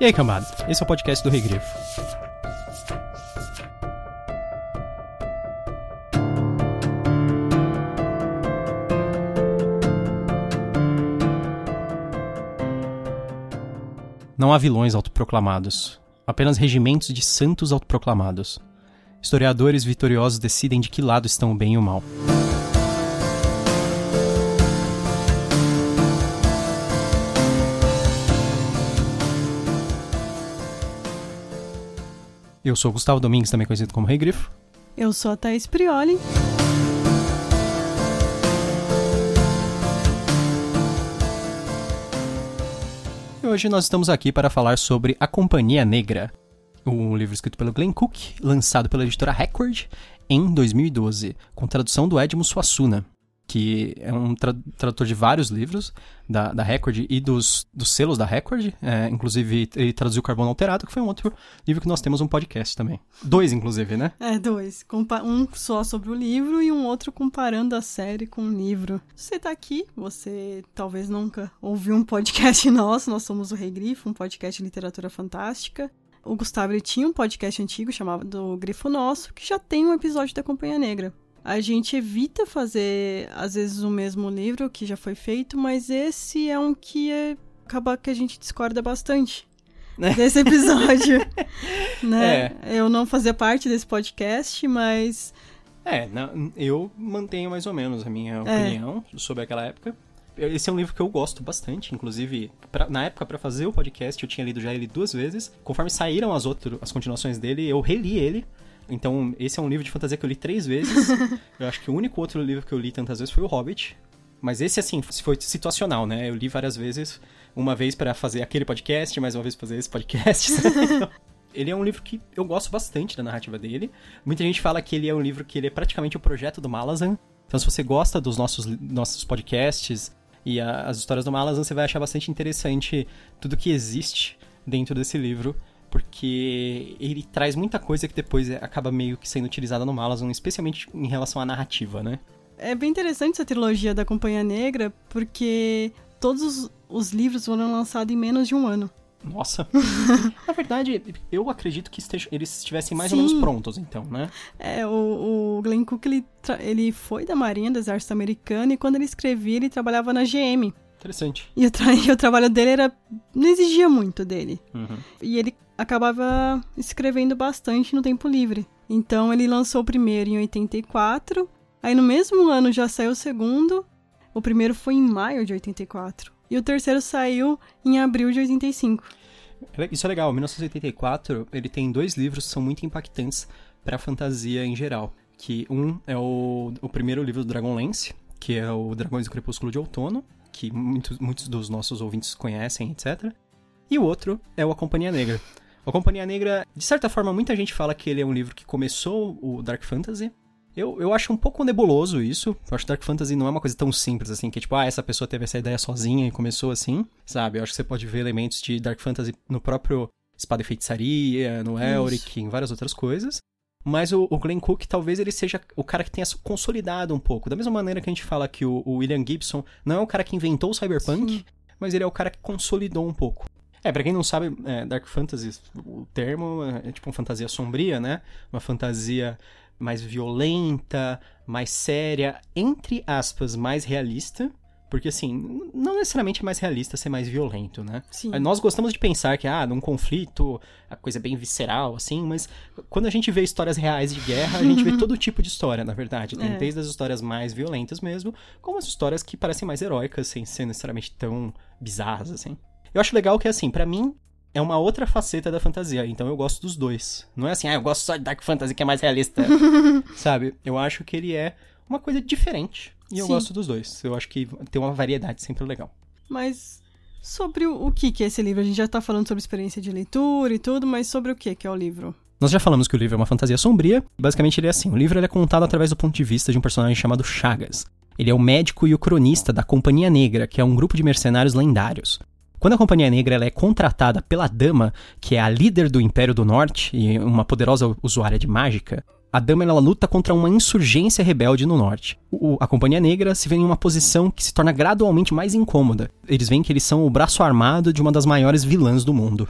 E aí, cambada? Esse é o podcast do Rei Grifo. Não há vilões autoproclamados, apenas regimentos de santos autoproclamados. Historiadores vitoriosos decidem de que lado estão o bem e o mal. Eu sou o Gustavo Domingues, também conhecido como Rei Grifo. Eu sou a Thaís Prioli. E hoje nós estamos aqui para falar sobre A Companhia Negra, um livro escrito pelo Glenn Cook, lançado pela editora Record em 2012, com tradução do Edmo Suassuna que é um tra tradutor de vários livros da, da Record e dos, dos selos da Record. É, inclusive, ele traduziu Carbono Alterado, que foi um outro livro que nós temos um podcast também. Dois, inclusive, né? É, dois. Compa um só sobre o livro e um outro comparando a série com o livro. Você tá aqui, você talvez nunca ouviu um podcast nosso. Nós somos o Rei Grifo, um podcast de literatura fantástica. O Gustavo ele tinha um podcast antigo chamado Grifo Nosso, que já tem um episódio da Companhia Negra a gente evita fazer, às vezes, o mesmo livro que já foi feito, mas esse é um que é, acaba que a gente discorda bastante né? desse episódio. né? É. Eu não fazia parte desse podcast, mas. É, não, eu mantenho mais ou menos a minha é. opinião sobre aquela época. Esse é um livro que eu gosto bastante, inclusive, pra, na época para fazer o podcast eu tinha lido já ele duas vezes. Conforme saíram as outras, as continuações dele, eu reli ele então, esse é um livro de fantasia que eu li três vezes. eu acho que o único outro livro que eu li tantas vezes foi o Hobbit. Mas esse, assim, foi situacional, né? Eu li várias vezes. Uma vez para fazer aquele podcast, mais uma vez pra fazer esse podcast. ele é um livro que eu gosto bastante da narrativa dele. Muita gente fala que ele é um livro que ele é praticamente o projeto do Malazan. Então, se você gosta dos nossos, nossos podcasts e a, as histórias do Malazan, você vai achar bastante interessante tudo que existe dentro desse livro porque ele traz muita coisa que depois acaba meio que sendo utilizada no Malazan, especialmente em relação à narrativa, né? É bem interessante essa trilogia da Companhia Negra, porque todos os, os livros foram lançados em menos de um ano. Nossa. Na verdade, eu acredito que esteja, eles estivessem mais Sim. ou menos prontos, então, né? É, o, o Glenn Cook, ele, ele foi da Marinha do Exército Americano e quando ele escrevia, ele trabalhava na GM. Interessante. E o, tra e o trabalho dele era. não exigia muito dele. Uhum. E ele acabava escrevendo bastante no tempo livre. Então ele lançou o primeiro em 84, aí no mesmo ano já saiu o segundo. O primeiro foi em maio de 84 e o terceiro saiu em abril de 85. Isso é legal, 1984, ele tem dois livros que são muito impactantes para a fantasia em geral, que um é o, o primeiro livro do Dragonlance, que é o Dragões do Crepúsculo de Outono, que muitos, muitos dos nossos ouvintes conhecem, etc. E o outro é o A Companhia Negra, a Companhia Negra, de certa forma, muita gente fala que ele é um livro que começou o Dark Fantasy. Eu, eu acho um pouco nebuloso isso. Eu acho que Dark Fantasy não é uma coisa tão simples assim, que tipo, ah, essa pessoa teve essa ideia sozinha e começou assim, sabe? Eu acho que você pode ver elementos de Dark Fantasy no próprio Espada e Feitiçaria, no Elric, em várias outras coisas. Mas o, o, Glenn Cook talvez ele seja o cara que tenha consolidado um pouco. Da mesma maneira que a gente fala que o, o William Gibson não é o cara que inventou o Cyberpunk, Sim. mas ele é o cara que consolidou um pouco. É, pra quem não sabe, é, Dark Fantasy, o termo é tipo uma fantasia sombria, né? Uma fantasia mais violenta, mais séria, entre aspas, mais realista. Porque, assim, não necessariamente é mais realista ser mais violento, né? Sim. Nós gostamos de pensar que, ah, num conflito, a coisa é bem visceral, assim, mas quando a gente vê histórias reais de guerra, a gente vê todo tipo de história, na verdade. Tem é. desde as histórias mais violentas mesmo, como as histórias que parecem mais heróicas, sem ser necessariamente tão bizarras, assim. Eu acho legal que, assim, para mim, é uma outra faceta da fantasia. Então eu gosto dos dois. Não é assim, ah, eu gosto só de Dark Fantasy, que é mais realista. Sabe? Eu acho que ele é uma coisa diferente. E eu Sim. gosto dos dois. Eu acho que tem uma variedade sempre legal. Mas sobre o, que, que é esse livro? A gente já tá falando sobre experiência de leitura e tudo, mas sobre o que, que é o livro? Nós já falamos que o livro é uma fantasia sombria. Basicamente, ele é assim: o livro é contado através do ponto de vista de um personagem chamado Chagas. Ele é o médico e o cronista da Companhia Negra, que é um grupo de mercenários lendários. Quando a Companhia Negra ela é contratada pela Dama, que é a líder do Império do Norte e uma poderosa usuária de mágica, a Dama ela luta contra uma insurgência rebelde no norte. O, a Companhia Negra se vê em uma posição que se torna gradualmente mais incômoda. Eles veem que eles são o braço armado de uma das maiores vilãs do mundo.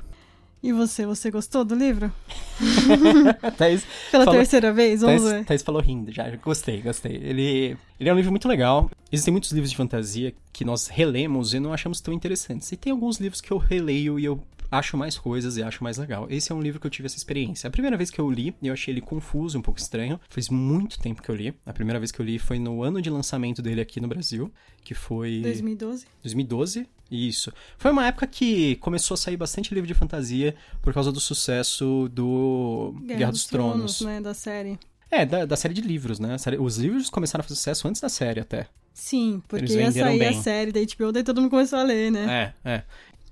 E você, você gostou do livro? Thaís Pela falou- terceira vez, vamos Thaís, ver. Thaís falou rindo já. Gostei, gostei. Ele, ele é um livro muito legal. Existem muitos livros de fantasia que nós relemos e não achamos tão interessantes. E tem alguns livros que eu releio e eu acho mais coisas e acho mais legal. Esse é um livro que eu tive essa experiência. A primeira vez que eu li, eu achei ele confuso, um pouco estranho. Faz muito tempo que eu li. A primeira vez que eu li foi no ano de lançamento dele aqui no Brasil, que foi 2012. 2012. Isso. Foi uma época que começou a sair bastante livro de fantasia por causa do sucesso do Guerra, dos, Tronos. né, da série. É, da, da série de livros, né? A Os livros começaram a fazer sucesso antes da série, até. Sim, porque ia sair a bem. série da HBO, daí todo mundo começou a ler, né? É, é.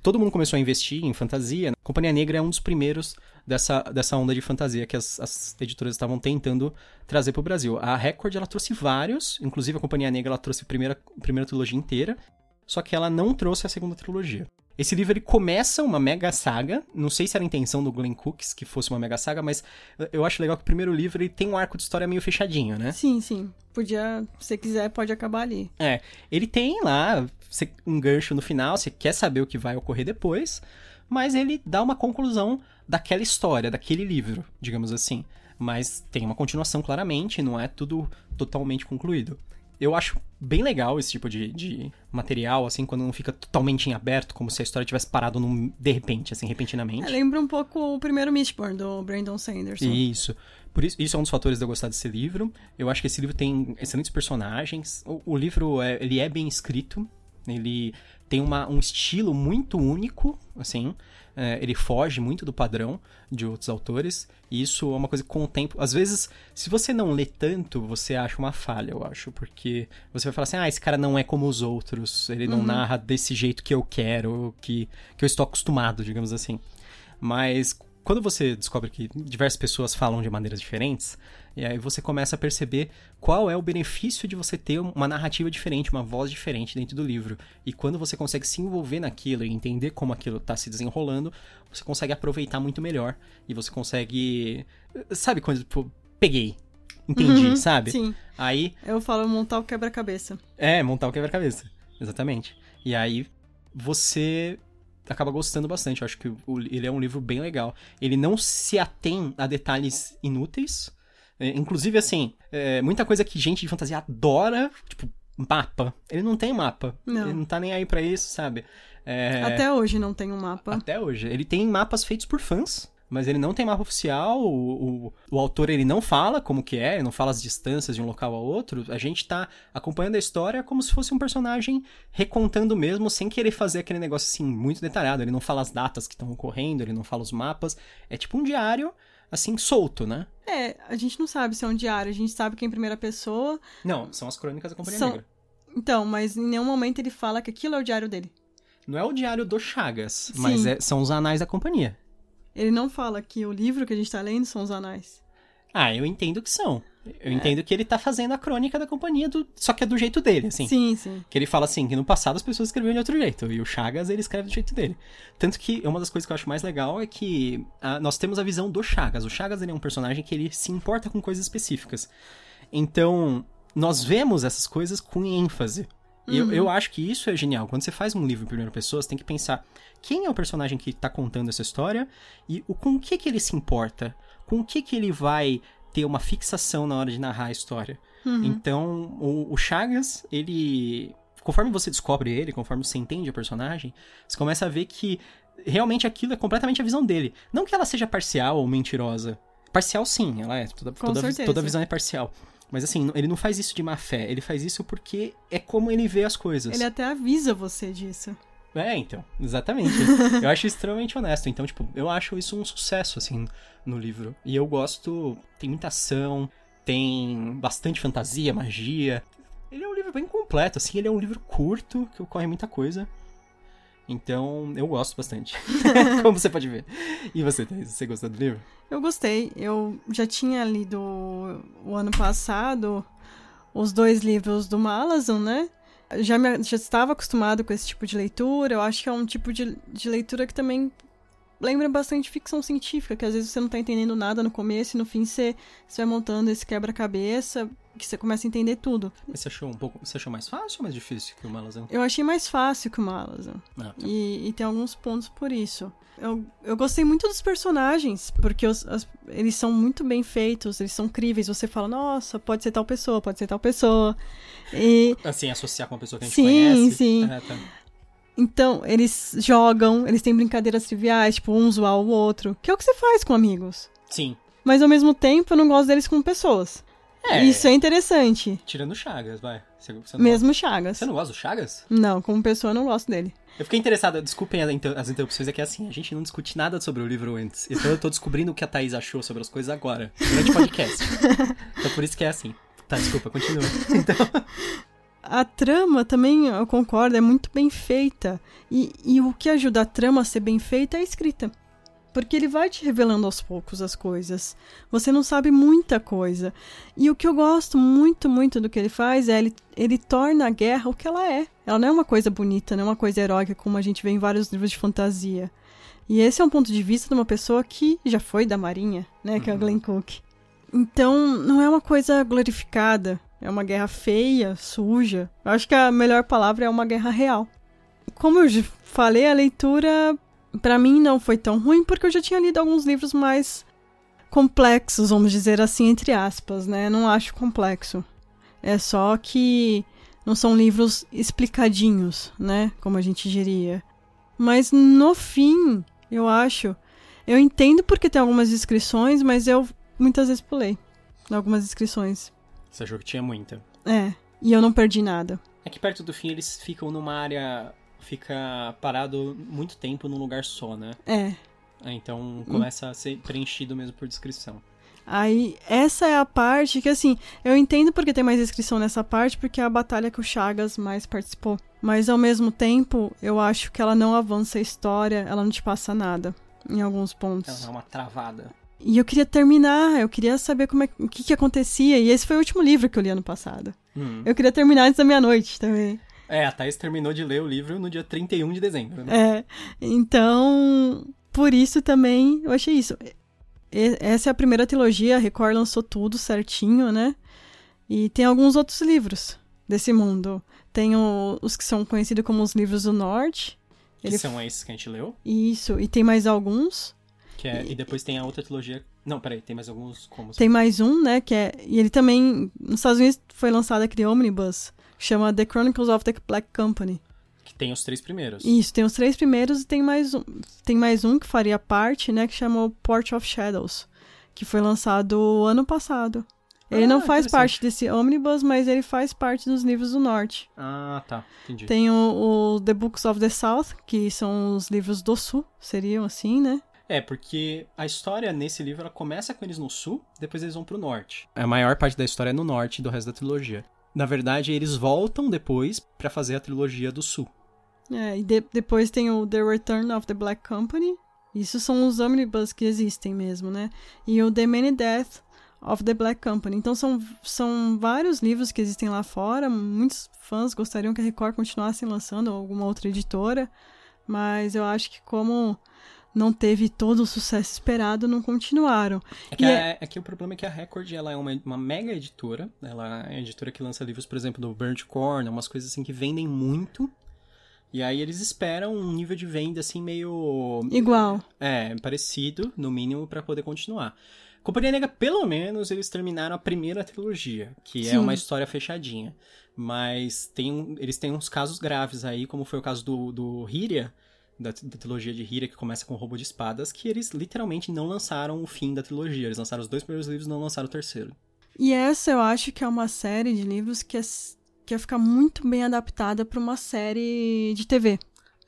Todo mundo começou a investir em fantasia. Companhia Negra é um dos primeiros dessa, dessa onda de fantasia que as, as editoras estavam tentando trazer pro Brasil. A Record, ela trouxe vários, inclusive a Companhia Negra, ela trouxe a primeira, a primeira trilogia inteira, só que ela não trouxe a segunda trilogia. Esse livro, ele começa uma mega saga, não sei se era a intenção do Glenn Cooks que fosse uma mega saga, mas eu acho legal que o primeiro livro, ele tem um arco de história meio fechadinho, né? Sim, sim. Podia, se você quiser, pode acabar ali. É, ele tem lá um gancho no final, você quer saber o que vai ocorrer depois, mas ele dá uma conclusão daquela história, daquele livro, digamos assim. Mas tem uma continuação claramente, não é tudo totalmente concluído. Eu acho bem legal esse tipo de, de material, assim, quando não fica totalmente em aberto, como se a história tivesse parado num, de repente, assim, repentinamente. É, lembra um pouco o primeiro Mistborn, do Brandon Sanderson. Isso. Por isso, isso é um dos fatores de eu gostar desse livro. Eu acho que esse livro tem excelentes personagens. O, o livro é, ele é bem escrito. Ele tem uma, um estilo muito único, assim. É, ele foge muito do padrão de outros autores. E isso é uma coisa que com o tempo. Às vezes, se você não lê tanto, você acha uma falha, eu acho. Porque você vai falar assim: ah, esse cara não é como os outros. Ele não narra desse jeito que eu quero, que, que eu estou acostumado, digamos assim. Mas quando você descobre que diversas pessoas falam de maneiras diferentes, e aí você começa a perceber qual é o benefício de você ter uma narrativa diferente, uma voz diferente dentro do livro. E quando você consegue se envolver naquilo e entender como aquilo está se desenrolando, você consegue aproveitar muito melhor. E você consegue. Sabe quando, tipo, peguei. Entendi, Uhum, sabe? Sim. Aí Eu falo montar o quebra-cabeça. é, montar o quebra-cabeça. Exatamente. E aí você acaba gostando bastante. Eu acho que o- ele é um livro bem legal. Ele não se atém a detalhes inúteis. É, inclusive, assim, é, muita coisa que gente de fantasia adora, tipo, mapa. Ele não tem mapa. Não. Ele não tá nem aí pra isso, sabe? É, Até hoje não tem um mapa. até hoje. Ele tem mapas feitos por fãs, mas ele não tem mapa oficial. O, o, o autor ele não fala como que é, ele não fala as distâncias de um local a outro. A gente tá acompanhando a história como se fosse um personagem recontando mesmo, sem querer fazer aquele negócio assim muito detalhado. Ele não fala as datas que estão ocorrendo, ele não fala os mapas. É tipo um diário, assim, solto, né? É, a gente não sabe se é um diário, a gente sabe que é em primeira pessoa. Não, são as crônicas da Companhia São- Negra. Então, mas em nenhum momento ele fala que aquilo é o diário dele. Não é o diário do Chagas, mas Sim. é- são os anais da companhia. Ele não fala que o livro que a gente tá lendo são os anais. Ah, eu entendo que são. Eu entendo que ele tá fazendo a crônica da companhia, do... só que é do jeito dele, assim. Sim, sim. Que ele fala assim, que no passado as pessoas escreviam de outro jeito, e o Chagas ele escreve do jeito dele. Tanto que uma das coisas que eu acho mais legal é que ah, nós temos a visão do Chagas. O Chagas ele é um personagem que ele se importa com coisas específicas. Então, nós vemos essas coisas com ênfase. E eu, eu acho que isso é genial. Quando você faz um livro em primeira pessoa, você tem que pensar quem é o personagem que tá contando essa história e o, com o que que ele se importa. Com o que que ele vai ter uma fixação na hora de narrar a história. Então, o, o Chagas, ele. Conforme você descobre ele, conforme você entende o personagem, você começa a ver que realmente aquilo é completamente a visão dele. Não que ela seja parcial ou mentirosa. Parcial, sim, ela é. Toda, toda, toda visão é parcial. Mas assim, ele não faz isso de má fé. Ele faz isso porque é como ele vê as coisas. Ele até avisa você disso. É, então, exatamente. eu acho extremamente honesto. Então, tipo, eu acho isso um sucesso, assim, no livro. E eu gosto. Tem muita ação, tem bastante fantasia, magia. Ele é um livro bem completo, assim, ele é um livro curto, que ocorre muita coisa. Então, eu gosto bastante. Como você pode ver. E você, Thaís, você gostou do livro? Eu gostei. Eu já tinha lido o ano passado os dois livros do Malazan, né? Já, me, já estava acostumado com esse tipo de leitura. Eu acho que é um tipo de, de leitura que também lembra bastante ficção científica, que às vezes você não tá entendendo nada no começo e no fim você, você vai montando esse quebra-cabeça que você começa a entender tudo. Mas você achou um pouco. Você achou mais fácil ou mais difícil que o Malazan? Eu achei mais fácil que o Malazan. Ah, tá. E, e tem alguns pontos por isso. Eu, eu gostei muito dos personagens, porque os- as- eles são muito bem feitos, eles são críveis. Você fala, nossa, pode ser tal pessoa, pode ser tal pessoa. E Assim, associar com uma pessoa que a gente Sim, conhece. sim. É, tá. Então, eles jogam, eles têm brincadeiras triviais, tipo, um zoar o outro, que é o que você faz com amigos. Sim. Mas ao mesmo tempo, eu não gosto deles como pessoas. É. Isso é interessante. Tirando Chagas, vai. Você, você Mesmo gosta- Chagas. Você não gosta do Chagas? Não, como pessoa eu não gosto dele. Eu fiquei interessada, desculpem as interrupções, é que assim, a gente não discute nada sobre o livro antes. Então eu tô descobrindo o que a Thaís achou sobre as coisas agora, durante o podcast. então por isso que é assim. Tá, desculpa, continua. Então, A trama também, eu concordo, é muito bem feita. E, e o que ajuda a trama a ser bem feita é a escrita. Porque ele vai te revelando aos poucos as coisas. Você não sabe muita coisa. E o que eu gosto muito, muito do que ele faz é ele, ele torna a guerra o que ela é. Ela não é uma coisa bonita, não é uma coisa heróica como a gente vê em vários livros de fantasia. E esse é um ponto de vista de uma pessoa que já foi da Marinha, né? Que é a Glenn Cook. Então, não é uma coisa glorificada. É uma guerra feia, suja. Eu acho que a melhor palavra é uma guerra real. Como eu falei, a leitura pra mim não foi tão ruim porque eu já tinha lido alguns livros mais complexos, vamos dizer assim, entre aspas, né? Não acho complexo. É só que não são livros explicadinhos, né? Como a gente diria. Mas no fim, eu acho. Eu entendo porque tem algumas descrições, mas eu muitas vezes pulei algumas descrições. Você achou que tinha muita. É, e eu não perdi nada. É que perto do fim eles ficam numa área. Fica parado muito tempo num lugar só, né? É. Aí, Então começa a ser preenchido mesmo por descrição. Aí, essa é a parte que, assim, eu entendo porque tem mais descrição nessa parte, porque é a batalha que o Chagas mais participou. Mas, ao mesmo tempo, eu acho que ela não avança a história, ela não te passa nada, em alguns Ela pontos. dá uma travada. E eu queria terminar, eu queria saber como é, o que, que acontecia, e esse foi o último livro que eu li ano passado. Hum. Eu queria terminar antes da meia-noite também. É, a Thaís terminou de ler o livro no dia 31 de dezembro, né? É, então, por isso também eu achei isso. E- Essa é a primeira trilogia, a Record lançou tudo certinho, né? E tem alguns outros livros desse mundo. Tem o- os que são conhecidos como os livros do Norte. Que Ele- são esses que a gente leu. Isso, e tem mais alguns. Que é, e depois tem a outra trilogia. Não, peraí, tem mais alguns como? Tem mais um, né? Que é. E ele também. Nos Estados Unidos foi lançado aquele omnibus, que chama The Chronicles of the Black Company. Que tem os três primeiros. Isso, tem os três primeiros e tem mais um, tem mais um que faria parte, né, que chama Port of Shadows, que foi lançado ano passado. Ele Ah, não faz parte desse omnibus, mas ele faz parte dos livros do norte. Ah, tá. Entendi. Tem o, o The Books of the South, que são os livros do sul, seriam assim, né? É, porque a história nesse livro ela começa com eles no sul, depois eles vão pro norte. A maior parte da história é no norte do resto da trilogia. Na verdade, eles voltam depois pra fazer a trilogia do sul. É, e de- depois tem o The Return of the Black Company. Isso são os omnibus que existem mesmo, né? E o The Many Death of the Black Company. Então são, são vários livros que existem lá fora. Muitos fãs gostariam que a Record continuasse lançando ou alguma outra editora. Mas eu acho que como não teve todo o sucesso esperado, não continuaram. É que, a- é que o problema é que a Record ela é uma, uma mega editora. Ela é a editora que lança livros, por exemplo, do Burnt Corn, umas coisas assim que vendem muito. E aí eles esperam um nível de venda assim meio. Igual. É, parecido, no mínimo, pra poder continuar. Companhia Negra, pelo menos, eles terminaram a primeira trilogia, que é Sim. uma história fechadinha. Mas tem, eles têm uns casos graves aí, como foi o caso do, do Hyria, da, da trilogia de Hyria, que começa com o roubo de espadas, que eles literalmente não lançaram o fim da trilogia. Eles lançaram os dois primeiros livros e não lançaram o terceiro. E essa eu acho que é uma série de livros que, é, que ia ficar muito bem adaptada para uma série de TV.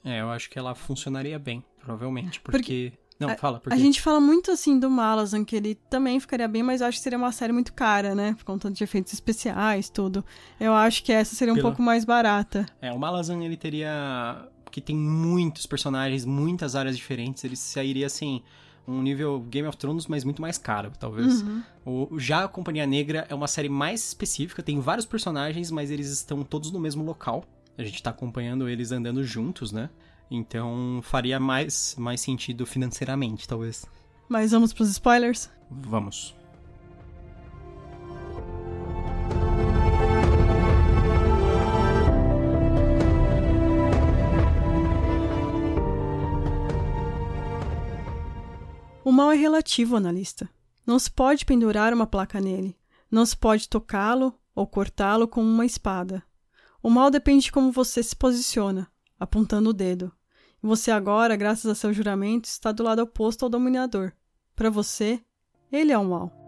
É, eu acho que ela funcionaria bem, provavelmente, porque... Não, fala, porque... A gente fala muito assim do Malazan, que ele também ficaria bem, mas eu acho que seria uma série muito cara, né? Por conta de efeitos especiais, tudo. Eu acho que essa seria um pouco mais barata. É, o Malazan, ele teria... Porque tem muitos personagens, muitas áreas diferentes, ele sairia, assim, um nível Game of Thrones, mas muito mais caro, talvez. Uhum. O, já a Companhia Negra é uma série mais específica, tem vários personagens, mas eles estão todos no mesmo local. A gente tá acompanhando eles andando juntos, né? Então faria mais, mais sentido financeiramente, talvez. Mas vamos pros spoilers? Vamos. É relativo, analista. Não se pode pendurar uma placa nele. Não se pode tocá-lo ou cortá-lo com uma espada. O mal depende de como você se posiciona, apontando o dedo. E você agora, graças a seu juramento, está do lado oposto ao dominador. Para você, ele é o mal.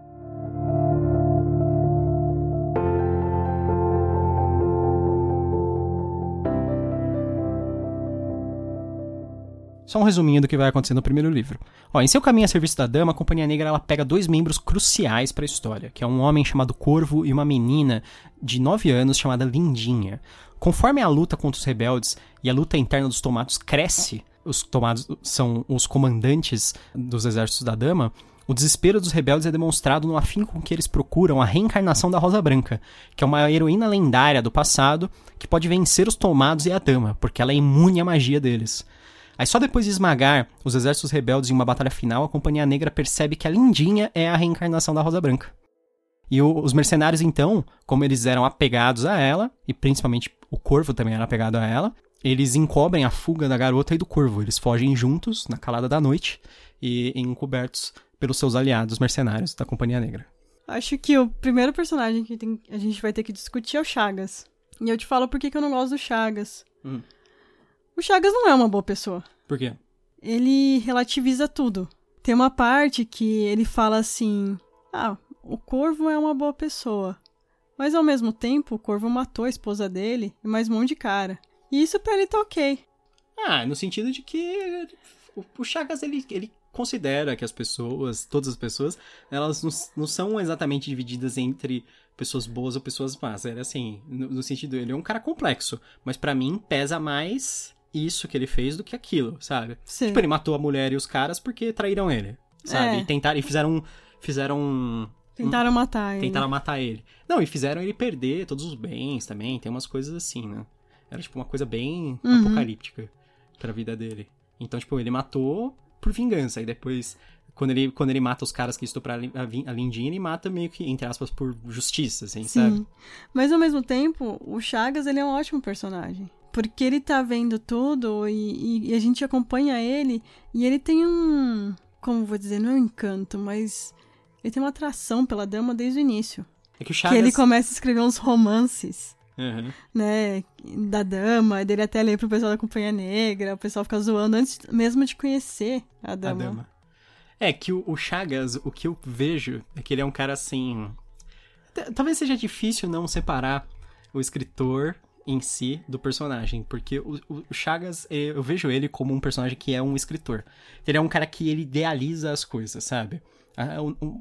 Só um resuminho do que vai acontecer no primeiro livro. Ó, em seu caminho a serviço da dama, a Companhia Negra ela pega dois membros cruciais para a história, que é um homem chamado Corvo e uma menina de 9 anos chamada Lindinha. Conforme a luta contra os rebeldes e a luta interna dos tomados cresce, os tomados são os comandantes dos exércitos da dama, o desespero dos rebeldes é demonstrado no afinco com que eles procuram a reencarnação da Rosa Branca, que é uma heroína lendária do passado que pode vencer os tomados e a dama, porque ela é imune à magia deles. Aí só depois de esmagar os exércitos rebeldes em uma batalha final, a Companhia Negra percebe que a Lindinha é a reencarnação da Rosa Branca. E o, os mercenários, então, como eles eram apegados a ela, e principalmente o Corvo também era apegado a ela, eles encobrem a fuga da garota e do Corvo. Eles fogem juntos, na calada da noite, e encobertos pelos seus aliados mercenários da Companhia Negra. Acho que o primeiro personagem que tem, a gente vai ter que discutir é o Chagas. E eu te falo por que, que eu não gosto do Chagas. Hum. O Chagas não é uma boa pessoa. Por quê? Ele relativiza tudo. Tem uma parte que ele fala assim: Ah, o Corvo é uma boa pessoa. Mas ao mesmo tempo, o Corvo matou a esposa dele e mais um monte de cara. E isso pra ele tá ok. Ah, no sentido de que o Chagas ele, ele considera que as pessoas, todas as pessoas, elas não, não são exatamente divididas entre pessoas boas ou pessoas más. Era assim, no, no sentido, ele é um cara complexo, mas para mim pesa mais isso que ele fez do que aquilo, sabe? Sim. Tipo, ele matou a mulher e os caras porque traíram ele, sabe? É. E tentaram, e fizeram, fizeram Tentaram matar ele. tentaram matar ele. Não, e fizeram ele perder todos os bens também, tem umas coisas assim, né? Era tipo uma coisa bem Uhum. apocalíptica pra vida dele. Então, tipo, ele matou por vingança, e depois, quando ele, quando ele mata os caras que estupraram a a Lindinha, ele mata meio que, entre aspas, por justiça, assim, sabe? Sim. Mas ao mesmo tempo, o Chagas ele é um ótimo personagem. Porque ele tá vendo tudo e, e- a gente acompanha ele e ele tem um. Como vou dizer, não é um encanto, mas ele tem uma atração pela dama desde o início. É que o Chagas... Que ele começa a escrever uns romances, Uhum. né? Da dama, dele até ler pro pessoal da Companhia Negra, o pessoal fica zoando antes mesmo de conhecer a A dama. dama. É que o, o Chagas, o que eu vejo é que ele é um cara assim. Talvez seja difícil não separar o escritor em si do personagem, porque o, o- Chagas, eh, eu vejo ele como um personagem que é um escritor. Ele é um cara que ele idealiza as coisas, sabe? A,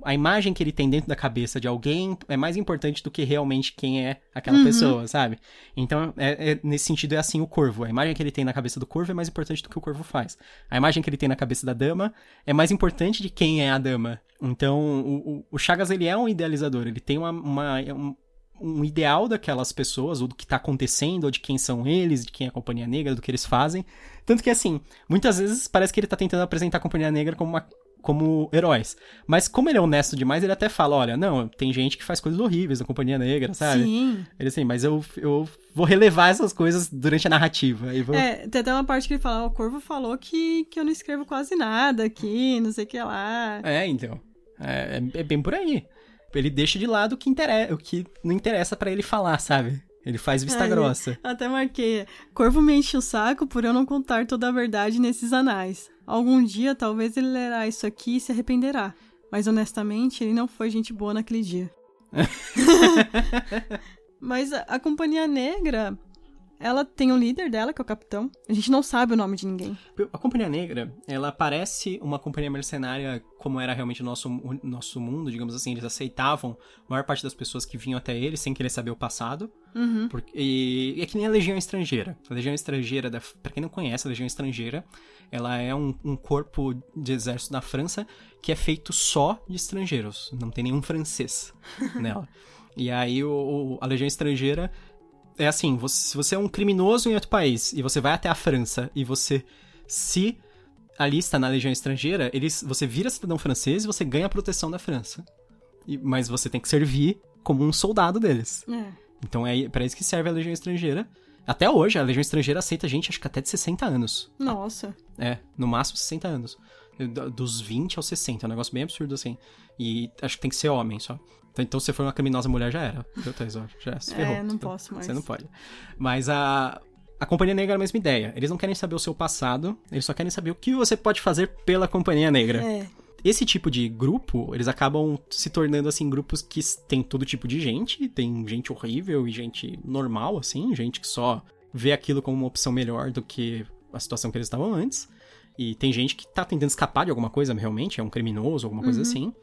a imagem que ele tem dentro da cabeça de alguém é mais importante do que realmente quem é aquela Uhum. pessoa, sabe? Então, é- é- nesse sentido, é assim o Corvo. A imagem que ele tem na cabeça do Corvo é mais importante do que o Corvo faz. A imagem que ele tem na cabeça da Dama é mais importante de quem é a Dama. Então, o, o- o Chagas, ele é um idealizador. Ele tem uma, uma- um, um ideal daquelas pessoas, ou do que tá acontecendo, ou de quem são eles, de quem é a Companhia Negra, do que eles fazem. Tanto que, assim, muitas vezes parece que ele tá tentando apresentar a Companhia Negra como uma como heróis. Mas como ele é honesto demais, ele até fala, olha, não, tem gente que faz coisas horríveis na Companhia Negra, sabe? Sim. Ele assim, mas eu, eu vou relevar essas coisas durante a narrativa. E vou... É, tem até uma parte que ele fala, "Ah, o Corvo falou que, que eu não escrevo quase nada aqui, não sei o que lá. É, então. É, é- é bem por aí. Ele deixa de lado o que, interessa, o que não interessa pra ele falar, sabe? Ele faz vista Aí, grossa. Até marquei. Corvo me enche o saco por eu não contar toda a verdade nesses anais. Algum dia, talvez ele lerá isso aqui e se arrependerá. Mas honestamente, ele não foi gente boa naquele dia. Mas a, a Companhia Negra, ela tem um líder dela, que é o capitão. A gente não sabe o nome de ninguém. A Companhia Negra, ela parece uma companhia mercenária como era realmente o nosso, o nosso mundo, digamos assim. Eles aceitavam a maior parte das pessoas que vinham até eles sem querer saber o passado. Uhum. Porque, e é que nem a Legião Estrangeira. A Legião Estrangeira, da, pra quem não conhece, a Legião Estrangeira, ela é um, um corpo de exército da França que é feito só de estrangeiros. Não tem nenhum francês nela. E aí o, o- a Legião Estrangeira é assim, você, se você é um criminoso em outro país e você vai até a França e você se alista na legião estrangeira, eles, você vira cidadão francês e você ganha a proteção da França. E- mas você tem que servir como um soldado deles. É. Então é para isso que serve a legião estrangeira. Até hoje, a legião estrangeira aceita gente, acho que até de 60 anos. Nossa. É, no máximo 60 anos. Dos 20 aos 60, é um negócio bem absurdo assim. E acho que tem que ser homem só. Então, se você for uma criminosa mulher, já era. Viu, Thais? Ó, Já se ferrou. É, não posso mais. Você não pode. Mas a, a Companhia Negra é a mesma ideia. Eles não querem saber o seu passado, eles só querem saber o que você pode fazer pela Companhia Negra. É. Esse tipo de grupo, eles acabam se tornando, assim, grupos que tem todo tipo de gente. Tem gente horrível e gente normal, assim. Gente que só vê aquilo como uma opção melhor do que a situação que eles estavam antes. E tem gente que tá tentando escapar de alguma coisa, realmente, é um criminoso, alguma coisa assim.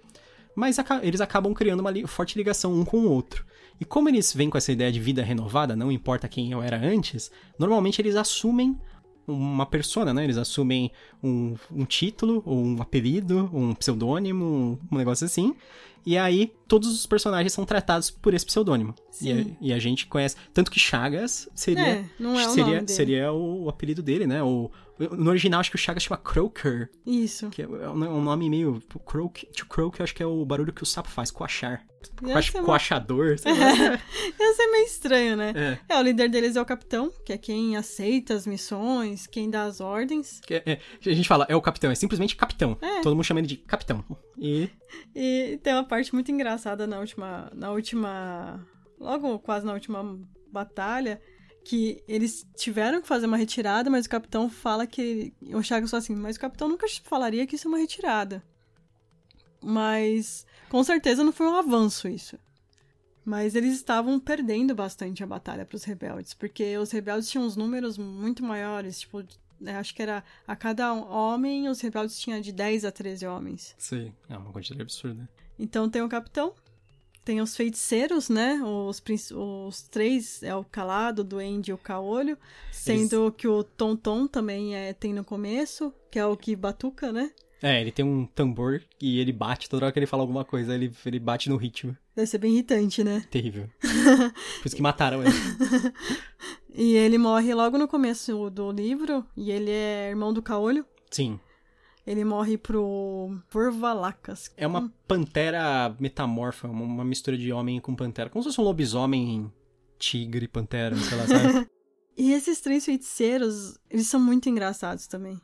Mas eles acabam criando uma forte ligação um com o outro. E como eles vêm com essa ideia de vida renovada, não importa quem eu era antes, normalmente eles assumem uma persona, né? Eles assumem um, um título, ou um apelido, um pseudônimo, um negócio assim. E aí, todos os personagens são tratados por esse pseudônimo. E a, Sim. e a gente conhece. Tanto que Chagas seria. É, não é o seria, nome dele. seria o, apelido dele, né? O, no original, acho que o Chagas chama Croaker, Isso. que é um um nome meio. Croak, to croak, eu acho que é o barulho que o sapo faz, coachar. Coach, coachador, sei lá. Ia ser meio estranho, né? É. É, o líder deles é o capitão, que é quem aceita as missões, quem dá as ordens. Que é- é, a gente fala, é o capitão, é simplesmente capitão. É. Todo mundo chama ele de capitão. E E tem uma parte muito engraçada na última. Na última. Logo quase na última batalha. Que eles tiveram que fazer uma retirada, mas o capitão fala que. O Chagas fala assim, mas o capitão nunca falaria que isso é uma retirada. Mas com certeza não foi um avanço isso. Mas eles estavam perdendo bastante a batalha para os rebeldes, porque os rebeldes tinham uns números muito maiores, tipo, acho que era a cada homem, os rebeldes tinham de 10 a 13 homens. Sim, é uma quantidade absurda. Então tem o capitão, tem os feiticeiros, né? Os, os três é o calado, o duende e o caolho. Sendo que o Tonton também é, tem no começo, que é o que batuca, né? É, ele tem um tambor e ele bate toda hora que ele fala alguma coisa, ele, ele bate no ritmo. Deve ser bem irritante, né? Terrível. Por isso que mataram ele. E ele morre logo no começo do livro, e ele é irmão do caolho. Sim. Ele morre pro Vorvalacas. É uma pantera metamorfa, uma, mistura de homem com pantera. Como se fosse um lobisomem, tigre, pantera, sei lá, sabe? E esses três feiticeiros, eles são muito engraçados também.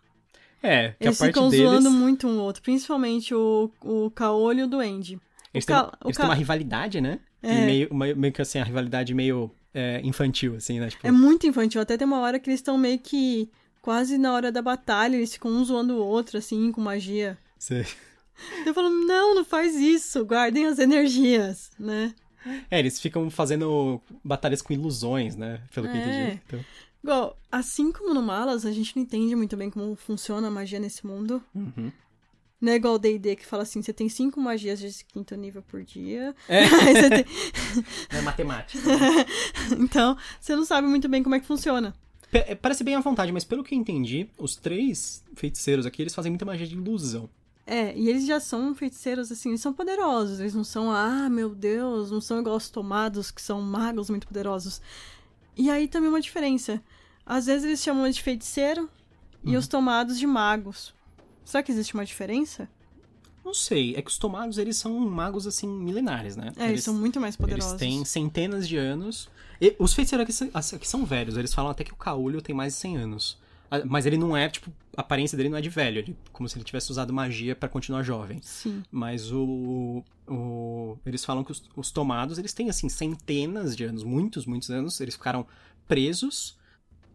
É, que Eles a parte ficam deles... zoando muito um outro, principalmente o, o Caolho e o Duende. Eles, o têm, ca- eles ca- têm uma rivalidade, né? E É. meio, meio, meio que assim, a rivalidade meio é, infantil, assim, né? Tipo, É muito infantil, até tem uma hora que eles estão meio que quase na hora da batalha, eles ficam um zoando o outro, assim, com magia. sei. Eu falo, não, não faz isso, guardem as energias, né? É, eles ficam fazendo batalhas com ilusões, né? Pelo que eu É. entendi. Então, Igual, assim como no Malas, a gente não entende muito bem como funciona a magia nesse mundo. uhum. Não é igual o D&D que fala assim, você tem cinco magias de quinto nível por dia. É. Aí você tem- É matemática. Então, você não sabe muito bem como é que funciona. É, Parece bem à vontade, mas pelo que eu entendi, os três feiticeiros aqui, eles fazem muita magia de ilusão. É, e eles já são feiticeiros, assim, eles são poderosos. Eles não são, ah, meu Deus, não são igual os tomados, que são magos muito poderosos. E aí também uma diferença. Às vezes eles chamam de feiticeiro e os tomados de magos. Será que existe uma diferença? Não sei, é que os tomados, eles são magos, assim, milenares, né? É, eles, são muito mais poderosos. Eles têm centenas de anos. E os feiticeiros aqui, são- aqui são velhos, eles falam até que o Caolho tem mais de 100 anos. Ah, Mas ele não é, tipo, a aparência dele não é de velho, ele, como se ele tivesse usado magia pra continuar jovem. Sim. Mas o, o- Eles falam que os, os tomados, eles têm, assim, centenas de anos, muitos, muitos anos. Eles ficaram presos,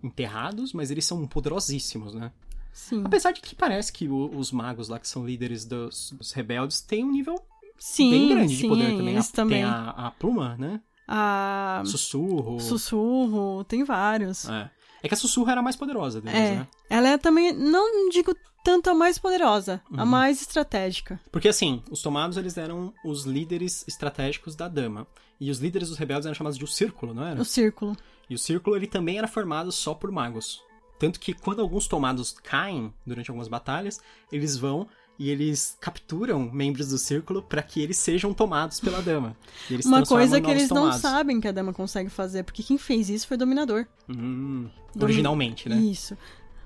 enterrados, mas eles são poderosíssimos, né? Sim. Apesar de que parece que o- os magos lá, que são líderes dos, dos rebeldes, têm um nível Sim, bem grande sim, de poder também. eles A- também. Tem a, a pluma, né? A Sussurro. sussurro, tem vários. É. É que a sussurro era a mais poderosa deles, É, né? ela é também, não digo tanto a mais poderosa, a Uhum. mais estratégica. Porque assim, os tomados eles eram os líderes estratégicos da dama. E os líderes dos rebeldes eram chamados de o círculo, não era? O círculo. E o círculo ele também era formado só por magos. Tanto que quando alguns tomados caem durante algumas batalhas, eles vão e eles capturam membros do círculo para que eles sejam tomados pela dama. Uma coisa que eles não tomados. sabem que a dama consegue fazer, porque quem fez isso foi o dominador. Hum, originalmente, né? Isso.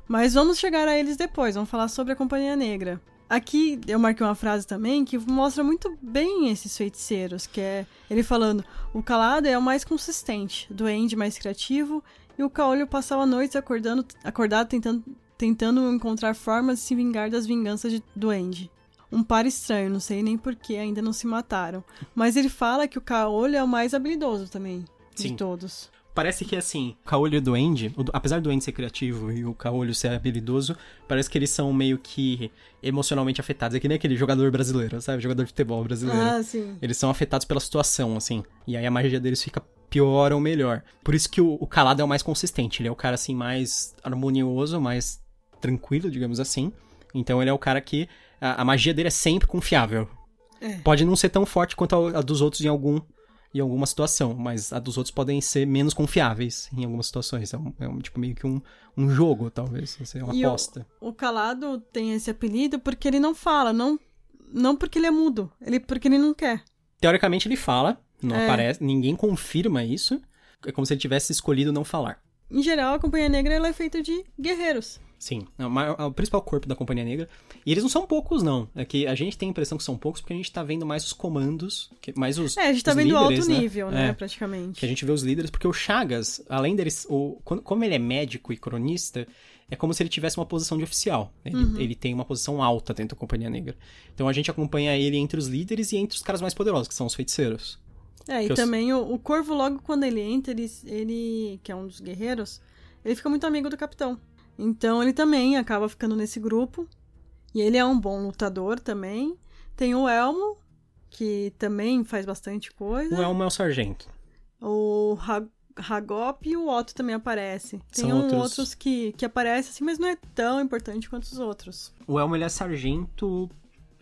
Mas vamos chegar a eles depois, vamos falar sobre a Companhia Negra. Aqui eu marquei uma frase também que mostra muito bem esses feiticeiros, que é ele falando: o calado é o mais consistente, o duende mais criativo, e o caolho passava noites acordando, acordado tentando, tentando encontrar formas de se vingar das vinganças de duende. Um par estranho, não sei nem por que ainda não se mataram. Mas ele fala que o caolho é o mais habilidoso também de Sim. todos. Parece que assim, o Caolho e o Duende, o- apesar do Duende ser criativo e o Caolho ser habilidoso, parece que eles são meio que emocionalmente afetados. É que nem aquele jogador brasileiro, sabe? Jogador de futebol brasileiro. Ah, sim. Eles são afetados pela situação, assim. E aí a magia deles fica pior ou melhor. Por isso que o, o Calado é o mais consistente. Ele é o cara, assim, mais harmonioso, mais tranquilo, digamos assim. Então ele é o cara que. A, a magia dele é sempre confiável. É. Pode não ser tão forte quanto a, a dos outros em algum. Em alguma situação, mas a dos outros podem ser menos confiáveis em algumas situações. É, um, é um, tipo meio que um, um jogo, talvez. Assim, uma E o- aposta. O calado tem esse apelido porque ele não fala, não, não porque ele é mudo, ele porque ele não quer. Teoricamente ele fala, não É. aparece, ninguém confirma isso. É como se ele tivesse escolhido não falar. Em geral, a Companhia Negra ela é feita de guerreiros. Sim, é o, maior- é o principal corpo da Companhia Negra. E eles não são poucos, não. É que a gente tem a impressão que são poucos porque a gente tá vendo mais os comandos, que- mais os. É, a gente tá vendo líderes, alto né? nível, né, É, praticamente. que a gente vê os líderes, porque o Chagas, além deles. O, quando- como ele é médico e cronista, é como se ele tivesse uma posição de oficial. Ele, Uhum. ele tem uma posição alta dentro da Companhia Negra. Então a gente acompanha ele entre os líderes e entre os caras mais poderosos, que são os feiticeiros. É, e também o, o Corvo, logo quando ele entra, ele, ele, que é um dos guerreiros, ele fica muito amigo do capitão. Então ele também acaba ficando nesse grupo. E ele é um bom lutador também. Tem o Elmo, que também faz bastante coisa. O Elmo é o sargento. O Hagop e o Otto também aparece. Tem São um outros- outros que, que aparecem assim, mas não é tão importante quanto os outros. O Elmo, ele é sargento.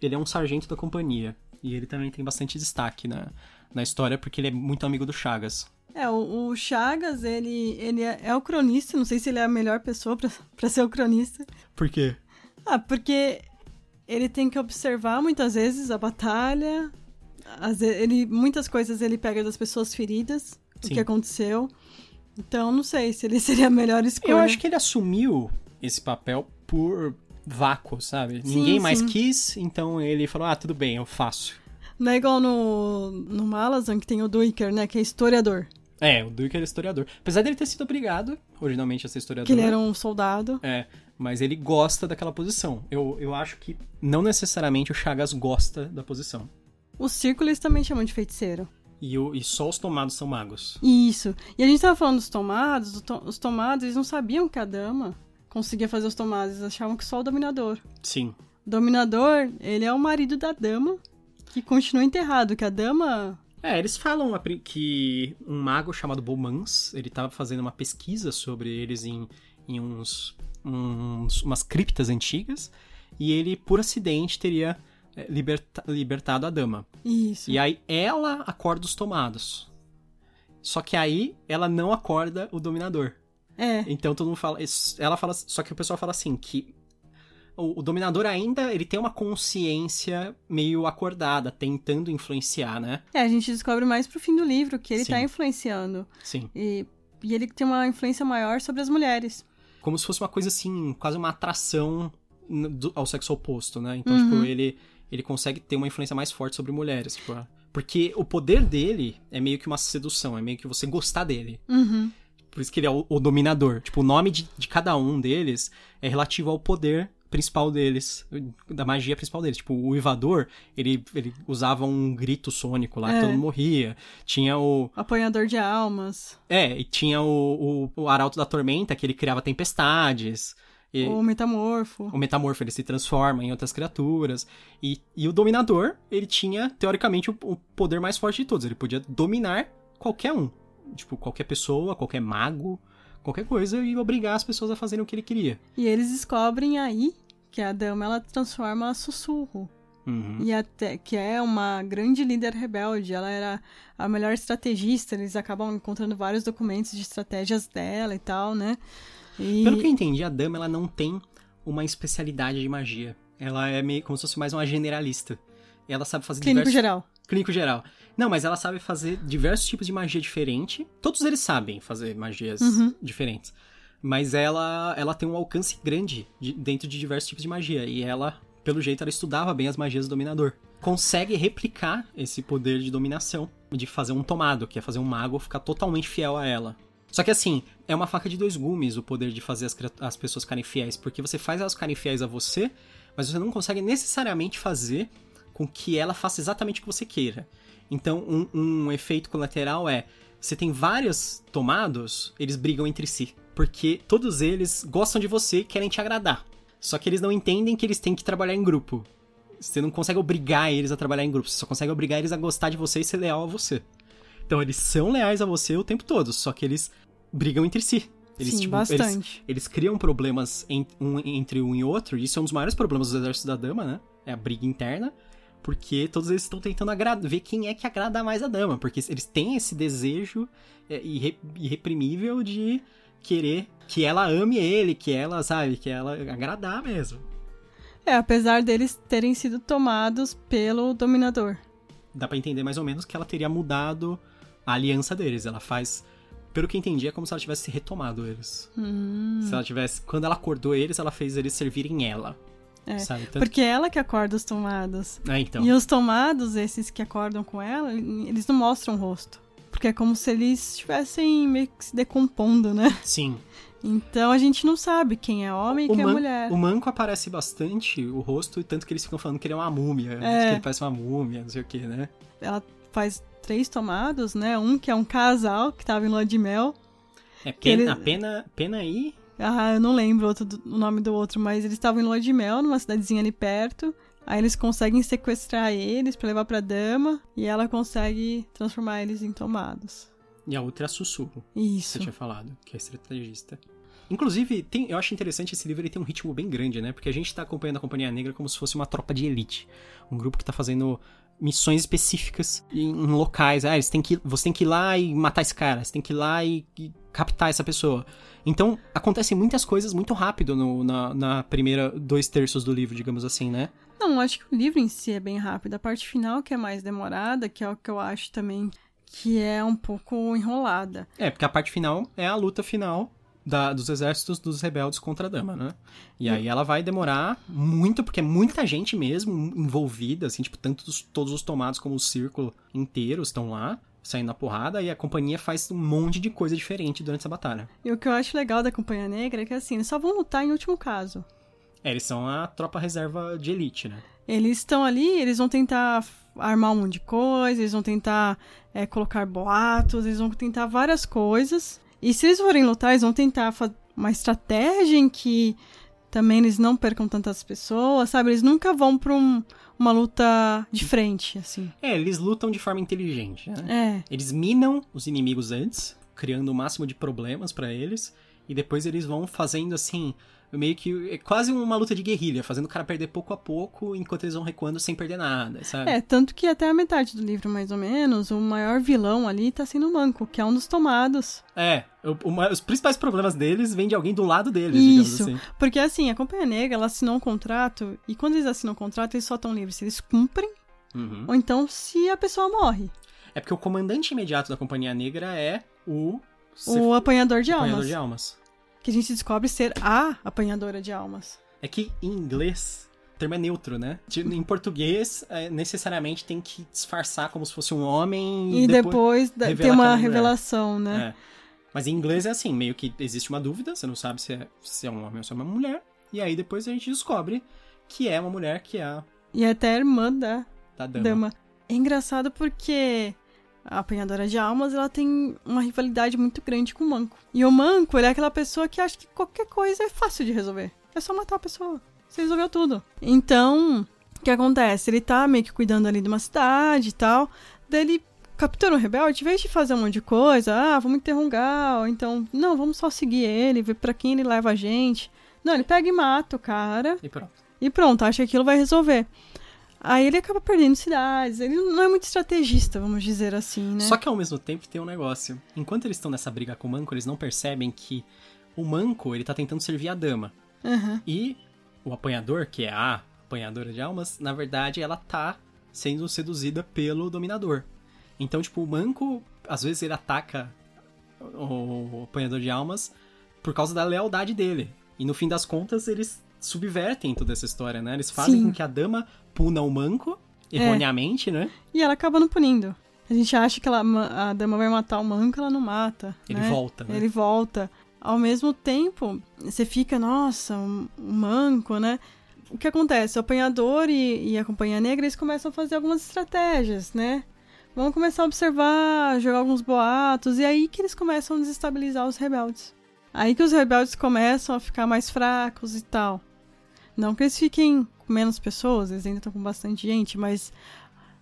Ele é um sargento da companhia. E ele também tem bastante destaque na, na história, porque ele é muito amigo do Chagas. É, o, o Chagas, ele, ele é, é o cronista, não sei se ele é a melhor pessoa pra, pra ser o cronista. Por quê? Ah, porque ele tem que observar muitas vezes a batalha. Ve- ele, muitas coisas ele pega das pessoas feridas, o Sim. que aconteceu. Então, não sei se ele seria a melhor escolha. Eu acho que ele assumiu esse papel por vácuo, sabe? Sim, Ninguém mais sim. quis, então ele falou: ah, tudo bem, eu faço. Não é igual no, no Malazan, que tem o Duiker, né? Que é historiador. É, o Duke era historiador. Apesar dele ter sido obrigado, originalmente, a ser historiador. Que ele era um soldado. É, mas ele gosta daquela posição. Eu, eu acho que não necessariamente o Chagas gosta da posição. Os círculos também chamam de feiticeiro. E, o, e só os tomados são magos. Isso. E a gente tava falando dos tomados, do to- os tomados, eles não sabiam que a dama conseguia fazer os tomados, eles achavam que só o dominador. Sim. O dominador, ele é o marido da dama, que continua enterrado, que a dama... É, eles falam que um mago chamado Bomans, ele tava fazendo uma pesquisa sobre eles em, em uns, uns- umas criptas antigas, e ele, por acidente, teria é, liberta- libertado a dama. Isso. E aí ela acorda os tomados. Só que aí ela não acorda o dominador. É, Então todo mundo fala. Ela fala. Só que o pessoal fala assim que. O, o dominador ainda ele tem uma consciência meio acordada, tentando influenciar, né? é, a gente descobre mais pro fim do livro que ele Sim. tá influenciando. Sim. E, e ele tem uma influência maior sobre as mulheres. Como se fosse uma coisa assim, quase uma atração do- ao sexo oposto, né? Então, Uhum. tipo, ele, ele consegue ter uma influência mais forte sobre mulheres. Tipo, porque o poder dele é meio que uma sedução, é meio que você gostar dele. Uhum. Por isso que ele é o, o dominador. Tipo, o nome de, de cada um deles é relativo ao poder principal deles, da magia principal deles. Tipo, o Ivador, ele, ele usava um grito sônico lá, que É. todo mundo morria. Tinha o... Apanhador de almas, É, e tinha o, o, o Arauto da Tormenta, que ele criava tempestades. E, o metamorfo. o Metamorfo, ele se transforma em outras criaturas. E, e o Dominador, ele tinha, teoricamente, o, o poder mais forte de todos. Ele podia dominar qualquer um. Tipo, qualquer pessoa, qualquer mago, qualquer coisa, e obrigar as pessoas a fazerem o que ele queria. E eles descobrem aí que a dama ela transforma a sussurro. Uhum. E até que é uma grande líder rebelde. Ela era a melhor estrategista. Eles acabam encontrando vários documentos de estratégias dela e tal, né? E... Pelo que eu entendi, a dama ela não tem uma especialidade de magia. Ela é meio como se fosse mais uma generalista. Ela sabe fazer Clínico diversos... geral. Clínico geral. Não, mas ela sabe fazer diversos tipos de magia diferente. Todos eles sabem fazer magias Uhum. diferentes. Mas ela, ela tem um alcance grande de- dentro de diversos tipos de magia. E ela, pelo jeito, ela estudava bem as magias do dominador. Consegue replicar esse poder de dominação, de fazer um tomado, que é fazer um mago ficar totalmente fiel a ela. Só que assim, é uma faca de dois gumes o poder de fazer as, as pessoas ficarem fiéis. Porque você faz elas ficarem fiéis a você, mas você não consegue necessariamente fazer com que ela faça exatamente o que você queira. Então, um, um efeito colateral é: você tem vários tomados, eles brigam entre si. Porque todos eles gostam de você e querem te agradar. Só que eles não entendem que eles têm que trabalhar em grupo. Você não consegue obrigar eles a trabalhar em grupo, você só consegue obrigar eles a gostar de você e ser leal a você. Então eles são leais a você o tempo todo, só que eles brigam entre si. Eles, Sim, tipo, eles- bastante. eles criam problemas en- um- entre um e outro, e isso é um dos maiores problemas do Exército da Dama, né? É a briga interna, porque todos eles estão tentando ver quem é que agrada mais a dama, porque eles têm esse desejo é, irre- irreprimível de querer que ela ame ele, que ela, sabe, que ela agradar mesmo. É, apesar deles terem sido tomados pelo dominador. Dá pra entender mais ou menos que ela teria mudado a aliança deles. Ela faz, pelo que entendi, é como se ela tivesse retomado eles. Hum, Se ela tivesse, quando ela acordou eles, ela fez eles servirem ela. É, Sabe? Tanto... porque é ela que acorda os tomados. Ah, então. E os tomados, esses que acordam com ela, eles não mostram o rosto. Porque é como se eles estivessem meio que se decompondo, né? Sim. Então a gente não sabe quem é homem e O, quem é mulher. o manco aparece bastante, o rosto, tanto que eles ficam falando que ele é uma múmia. É. Que ele parece uma múmia, não sei o que, né? Ela faz três tomados, né? Um que é um casal que tava em lua de mel. É ele- pena, pena, pena aí. Ah, eu não lembro outro o nome do outro, mas eles estavam em lua de mel, numa cidadezinha ali perto. Aí eles conseguem sequestrar eles pra levar pra dama. E ela consegue transformar eles em tomados. E a outra é a Sussurro, que Isso. você tinha falado, que é estrategista. Inclusive, tem, eu acho interessante esse livro, ele tem um ritmo bem grande, né? Porque a gente tá acompanhando a Companhia Negra como se fosse uma tropa de elite. Um grupo que tá fazendo missões específicas em, em locais. Ah, eles têm que, você tem que ir lá e matar esse cara, você tem que ir lá e, e captar essa pessoa. Então, acontecem muitas coisas muito rápido no- na, na primeira dois terços do livro, digamos assim, né? Não, acho que o livro em si é bem rápido. A parte final que é mais demorada, que é o que eu acho também que é um pouco enrolada. É, porque a parte final é a luta final da- dos exércitos dos rebeldes contra a dama, né? E aí ela vai demorar muito, porque é muita gente mesmo envolvida, assim, tipo, tanto os- todos os tomados como o círculo inteiro estão lá, saindo na porrada, e a companhia faz um monte de coisa diferente durante essa batalha. E o que eu acho legal da Companhia Negra é que, assim, eles só vão lutar em último caso. É, eles são a tropa reserva de elite, né? Eles estão ali, eles vão tentar armar um monte de coisa, eles vão tentar é, colocar boatos, eles vão tentar várias coisas. E se eles forem lutar, eles vão tentar fa- uma estratégia em que também eles não percam tantas pessoas, sabe? Eles nunca vão pra um- uma luta de frente, assim. É, eles lutam de forma inteligente, né? É. Eles minam os inimigos antes, criando o máximo de problemas pra eles, e depois eles vão fazendo assim, meio que é quase uma luta de guerrilha, fazendo o cara perder pouco a pouco, enquanto eles vão recuando sem perder nada, sabe? É, tanto que até a metade do livro, mais ou menos, o maior vilão ali tá sendo o Manco, que é um dos tomados. É, o- o- os principais problemas deles vêm de alguém do lado deles, Isso. digamos assim. Porque assim, a Companhia Negra, ela assinou um contrato, e quando eles assinam um contrato, eles só estão livres se eles cumprem, Uhum. ou então se a pessoa morre. É porque o comandante imediato da Companhia Negra é o... O apanhador de Apanhador almas. de almas. Que a gente descobre ser a apanhadora de almas. É que em inglês o termo é neutro, né? Em português, é, necessariamente tem que disfarçar como se fosse um homem E, depois, da- revelar tem é uma mulher. revelação, né? É. Mas em inglês é assim, meio que existe uma dúvida, você não sabe se é, se é um homem ou se é uma mulher. E aí depois a gente descobre que é uma mulher, que é a E até a irmã da da dama. dama. É engraçado porque a apanhadora de almas, ela tem uma rivalidade muito grande com o Manco. E o Manco, ele é aquela pessoa que acha que qualquer coisa é fácil de resolver. É só matar a pessoa. Você resolveu tudo. Então, o que acontece? Ele tá meio que cuidando ali de uma cidade e tal. Daí ele captura um rebelde, em vez de fazer um monte de coisa, ah, vamos interrogar, ou então, não, vamos só seguir ele, ver pra quem ele leva a gente. Não, ele pega e mata o cara. E pronto. E pronto, acha que aquilo vai resolver. Aí ele acaba perdendo cidades. Ele não é muito estrategista, vamos dizer assim, né? Só que ao mesmo tempo tem um negócio. Enquanto eles estão nessa briga com o Manco, eles não percebem que o Manco, ele tá tentando servir a dama. Aham. E o apanhador, que é a apanhadora de almas, na verdade ela tá sendo seduzida pelo dominador. Então, tipo, o Manco, às vezes ele ataca o apanhador de almas por causa da lealdade dele. E no fim das contas, eles subvertem toda essa história, né? Eles fazem Sim. com que a dama puna o Manco, erroneamente, né? E ela acaba não punindo. A gente acha que ela, a dama vai matar o manco, ela não mata. Ele né? volta, né? Ele volta. Ao mesmo tempo, você fica, nossa, um, um manco, né? O que acontece? O apanhador e, e a companhia negra, eles começam a fazer algumas estratégias, né? Vão começar a observar, jogar alguns boatos, e aí que eles começam a desestabilizar os rebeldes. Aí que os rebeldes começam a ficar mais fracos e tal. Não que eles fiquem com menos pessoas, eles ainda estão com bastante gente, mas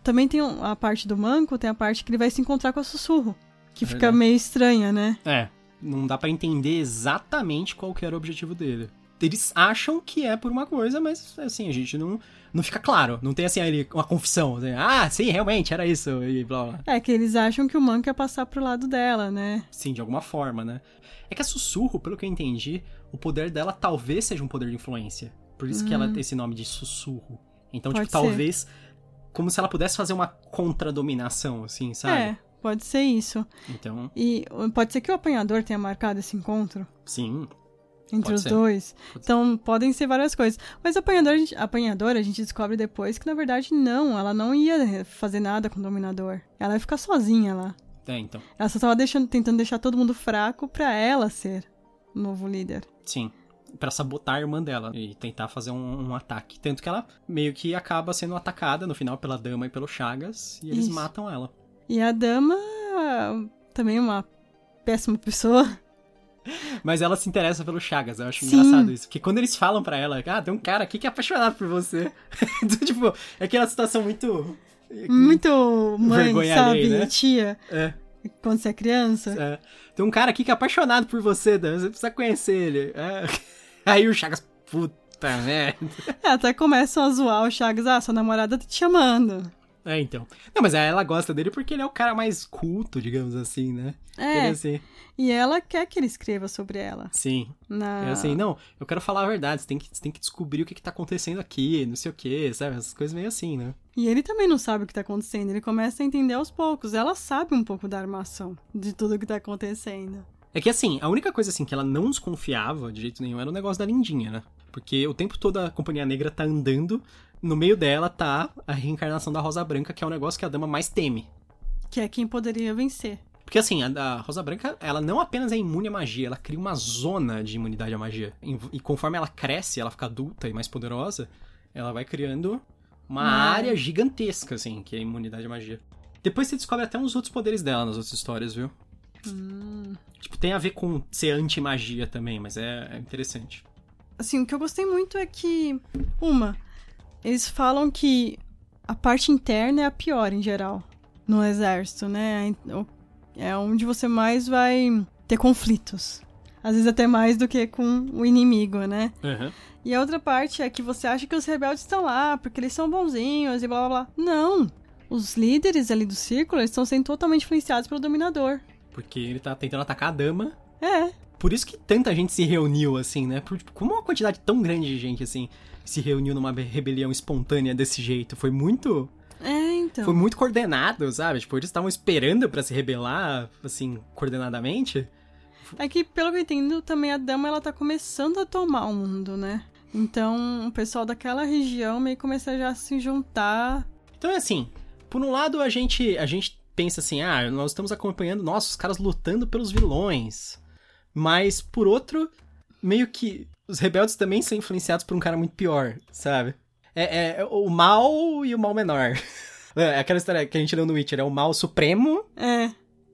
também tem a parte do manco, tem a parte que ele vai se encontrar com a sussurro. Que É fica verdade. meio estranha, né? É, não dá pra entender exatamente qual que era o objetivo dele. Eles acham que é por uma coisa, mas assim, a gente não, não fica claro. Não tem assim ali uma confissão. assim, ah, sim, realmente, era isso, e blá blá. É que eles acham que o manco ia passar pro lado dela, né? Sim, de alguma forma, né? É que a sussurro, pelo que eu entendi, o poder dela talvez seja um poder de influência. Por isso que ela tem esse nome de sussurro. Então, Hum. Pode tipo, ser. talvez. Como se ela pudesse fazer uma contra-dominação, assim, sabe? É, pode ser isso. Então, E pode ser que o apanhador tenha marcado esse encontro sim. entre Pode os ser. dois. Pode Então, podem ser várias coisas. Mas a gente- a apanhadora, a gente descobre depois que, na verdade, não. Ela não ia fazer nada com o dominador. Ela ia ficar sozinha lá. É, então. Ela só tava deixando, tentando deixar todo mundo fraco pra ela ser o novo líder. Sim. Pra sabotar a irmã dela e tentar fazer um, um ataque. Tanto que ela meio que acaba sendo atacada no final pela dama e pelo Chagas. E eles Isso. matam ela. E a dama, também uma péssima pessoa. Mas ela se interessa pelo Chagas. Eu acho Sim. engraçado isso. Porque quando eles falam pra ela, ah, tem um cara aqui que é apaixonado por você. Então, tipo, é aquela situação muito. Muito mãe, sabe? né? Tia, É, quando você é criança. é. Tem um cara aqui que é apaixonado por você, Dan. Você precisa conhecer ele. É. Aí o Chagas, puta merda. É, até começam a zoar o Chagas. Ah, sua namorada tá te chamando. É, então. Não, mas ela gosta dele porque ele é o cara mais culto, digamos assim, né? É É, assim. e ela quer que ele escreva sobre ela. Sim. Na... É assim, não, eu quero falar a verdade, você tem que, você tem que descobrir o que, que tá acontecendo aqui, não sei o que, sabe? Essas coisas meio assim, né? E ele também não sabe o que tá acontecendo. Ele começa a entender aos poucos. Ela sabe um pouco da armação de tudo que tá acontecendo. É que assim, a única coisa assim que ela não desconfiava de jeito nenhum era o negócio da lindinha, né? Porque o tempo todo a Companhia Negra tá andando, no meio dela tá a reencarnação da Rosa Branca, que é o negócio que a dama mais teme. Que é quem poderia vencer. Porque assim, a, a Rosa Branca, ela não apenas é imune à magia, ela cria uma zona de imunidade à magia. E, e conforme ela cresce, ela fica adulta e mais poderosa, ela vai criando uma área gigantesca, assim, que é a imunidade à magia. Depois você descobre até uns outros poderes dela nas outras histórias, viu? Hum. Tipo, tem a ver com ser anti-magia também, mas é, é interessante. Assim, o que eu gostei muito é que, uma, eles falam que a parte interna é a pior em geral no exército, né? É onde você mais vai ter conflitos. Às vezes até mais do que com o inimigo, né? Uhum. E a outra parte é que você acha que os rebeldes estão lá porque eles são bonzinhos e blá blá blá. Não! Os líderes ali do círculo estão sendo totalmente influenciados pelo dominador. Porque ele tá tentando atacar a dama. É, Por isso que tanta gente se reuniu, assim, né? Por, tipo, como uma quantidade tão grande de gente, assim, se reuniu numa rebelião espontânea desse jeito? Foi muito. é então. Foi muito coordenado, sabe? Tipo, eles estavam esperando pra se rebelar, assim, coordenadamente. É que, pelo que eu entendo, também a dama ela tá começando a tomar o mundo, né? Então, o pessoal daquela região meio que começa já a se juntar. Então é assim, por um lado a gente, a gente pensa assim, ah, nós estamos acompanhando, nossa, os caras lutando pelos vilões. Mas, por outro, meio que os rebeldes também são influenciados por um cara muito pior, sabe? É, é o mal e o mal menor. É aquela história que a gente leu no Witcher, é o mal supremo É,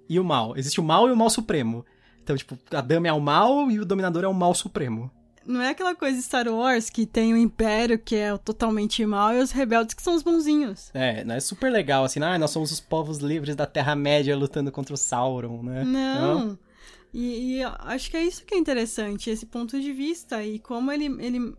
e o mal. Existe o mal e o mal supremo. Então, tipo, a dama é o mal e o dominador é o mal supremo. Não é aquela coisa de Star Wars que tem o Império que é totalmente mal e os rebeldes que são os bonzinhos. É, não é super legal, assim, ah, nós somos os povos livres da Terra-média lutando contra o Sauron, né? Não. E, e acho que é isso que é interessante, esse ponto de vista e como ele, ele,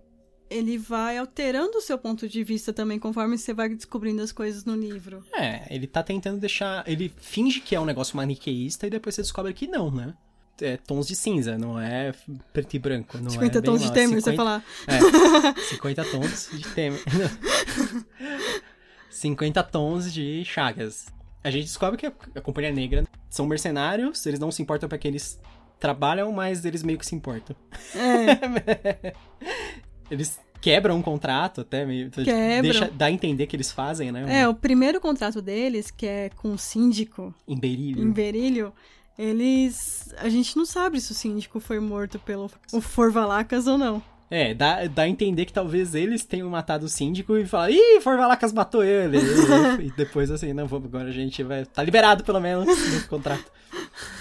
ele vai alterando o seu ponto de vista também conforme você vai descobrindo as coisas no livro. É, ele tá tentando deixar. Ele finge que é um negócio maniqueísta e depois você descobre que não, né? É, tons de cinza, não é preto e branco. Não 50 é tons de Temer, 50... você falar. É, 50 tons de Temer. 50 tons de Chagas. A gente descobre que a, Companhia Negra são mercenários, eles não se importam para que eles trabalham, mas eles meio que se importam. É. eles quebram um contrato até meio. Quebram. Deixa, dá a entender que eles fazem, né? É, o primeiro contrato deles, que é com o síndico. Em Berílio. Em Berílio. Eles. A gente não sabe se o síndico foi morto pelo o Forvalacas ou não. É, dá, dá a entender que talvez eles tenham matado o síndico e falar, ih, Forvalacas matou ele. e, depois assim, não, vamos, agora a gente vai. Tá liberado pelo menos do contrato.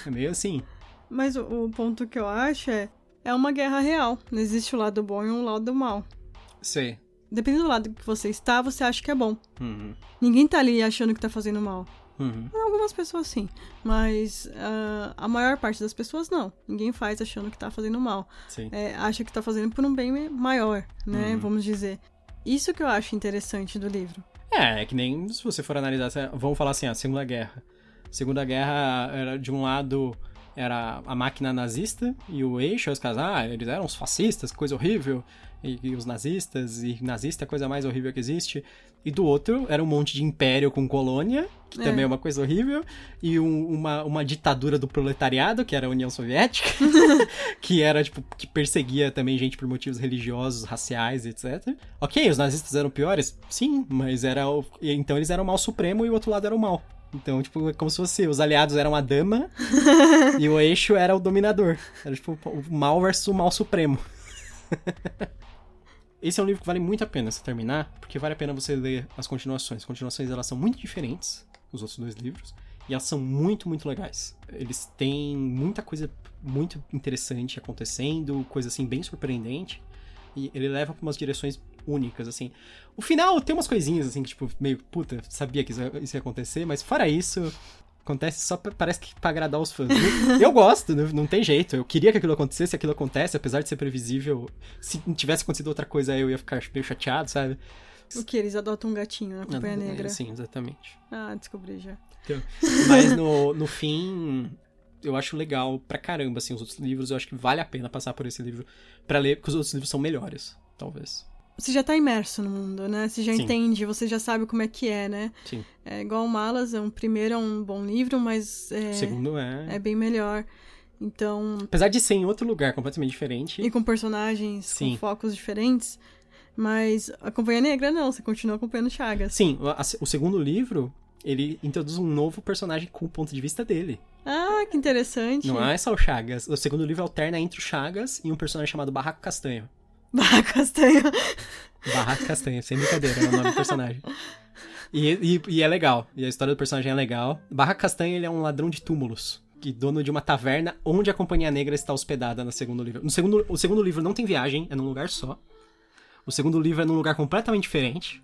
É meio assim. Mas o, o, ponto que eu acho é. É uma guerra real. Não existe o lado bom e o lado mal. Sim. Dependendo do lado que você está, você acha que é bom. Uhum. Ninguém tá ali achando que tá fazendo mal. Uhum. Algumas pessoas sim, mas uh, a maior parte das pessoas não. Ninguém faz achando que tá fazendo mal. É, acha que tá fazendo por um bem maior, né? Uhum. Vamos dizer. Isso que eu acho interessante do livro. É, é que nem se você for analisar, vamos falar assim, a Segunda Guerra. Segunda Guerra era de um lado era a máquina nazista e o eixo, os caras, ah, eles eram os fascistas, coisa horrível, e, e, os nazistas, e nazista é a coisa mais horrível que existe. E do outro era um monte de império com colônia, que é. também é uma coisa horrível, e um, uma, uma ditadura do proletariado, que era a União Soviética, que era, tipo, que perseguia também gente por motivos religiosos, raciais, etc. Ok, os nazistas eram piores? Sim, mas era. O, então eles eram o mal supremo e o outro lado era o mal. Então, tipo, é como se fosse os aliados eram a dama e o eixo era o dominador. Era tipo o mal versus o mal supremo. Esse é um livro que vale muito a pena você terminar, porque vale a pena você ler as continuações. As continuações elas são muito diferentes dos outros dois livros e elas são muito, muito legais. Eles têm muita coisa muito interessante acontecendo, coisa assim bem surpreendente. E ele leva para umas direções únicas, assim. O final tem umas coisinhas, assim, que, tipo, meio, puta, sabia que isso ia acontecer, mas fora isso, acontece só pra, parece que pra agradar os fãs. eu gosto, não, não tem jeito. Eu queria que aquilo acontecesse, aquilo acontece, apesar de ser previsível. Se tivesse acontecido outra coisa, eu ia ficar meio chateado, sabe? O que? Eles adotam um gatinho na Companhia Negra? Sim, exatamente. Ah, descobri já. Então, mas no, no fim, eu acho legal pra caramba, assim, os outros livros. Eu acho que vale a pena passar por esse livro para ler, porque os outros livros são melhores, talvez você já tá imerso no mundo, né? Você já Sim. entende, você já sabe como é que é, né? Sim. É igual o Malas, é um primeiro é um bom livro, mas é, o segundo é é bem melhor. Então, apesar de ser em outro lugar completamente diferente e com personagens Sim. com focos diferentes, mas a Companhia Negra não, você continua acompanhando Chagas. Sim, o segundo livro, ele introduz um novo personagem com o ponto de vista dele. Ah, que interessante. Não é só o Chagas. O segundo livro alterna entre o Chagas e um personagem chamado Barraco Castanho. Barra Castanha. Barra Castanha, sem brincadeira, é o nome do personagem. E, e, e, é legal, e a história do personagem é legal. Barra Castanha ele é um ladrão de túmulos, que dono de uma taverna onde a Companhia Negra está hospedada no segundo livro. No segundo, o segundo livro não tem viagem, é num lugar só. O segundo livro é num lugar completamente diferente.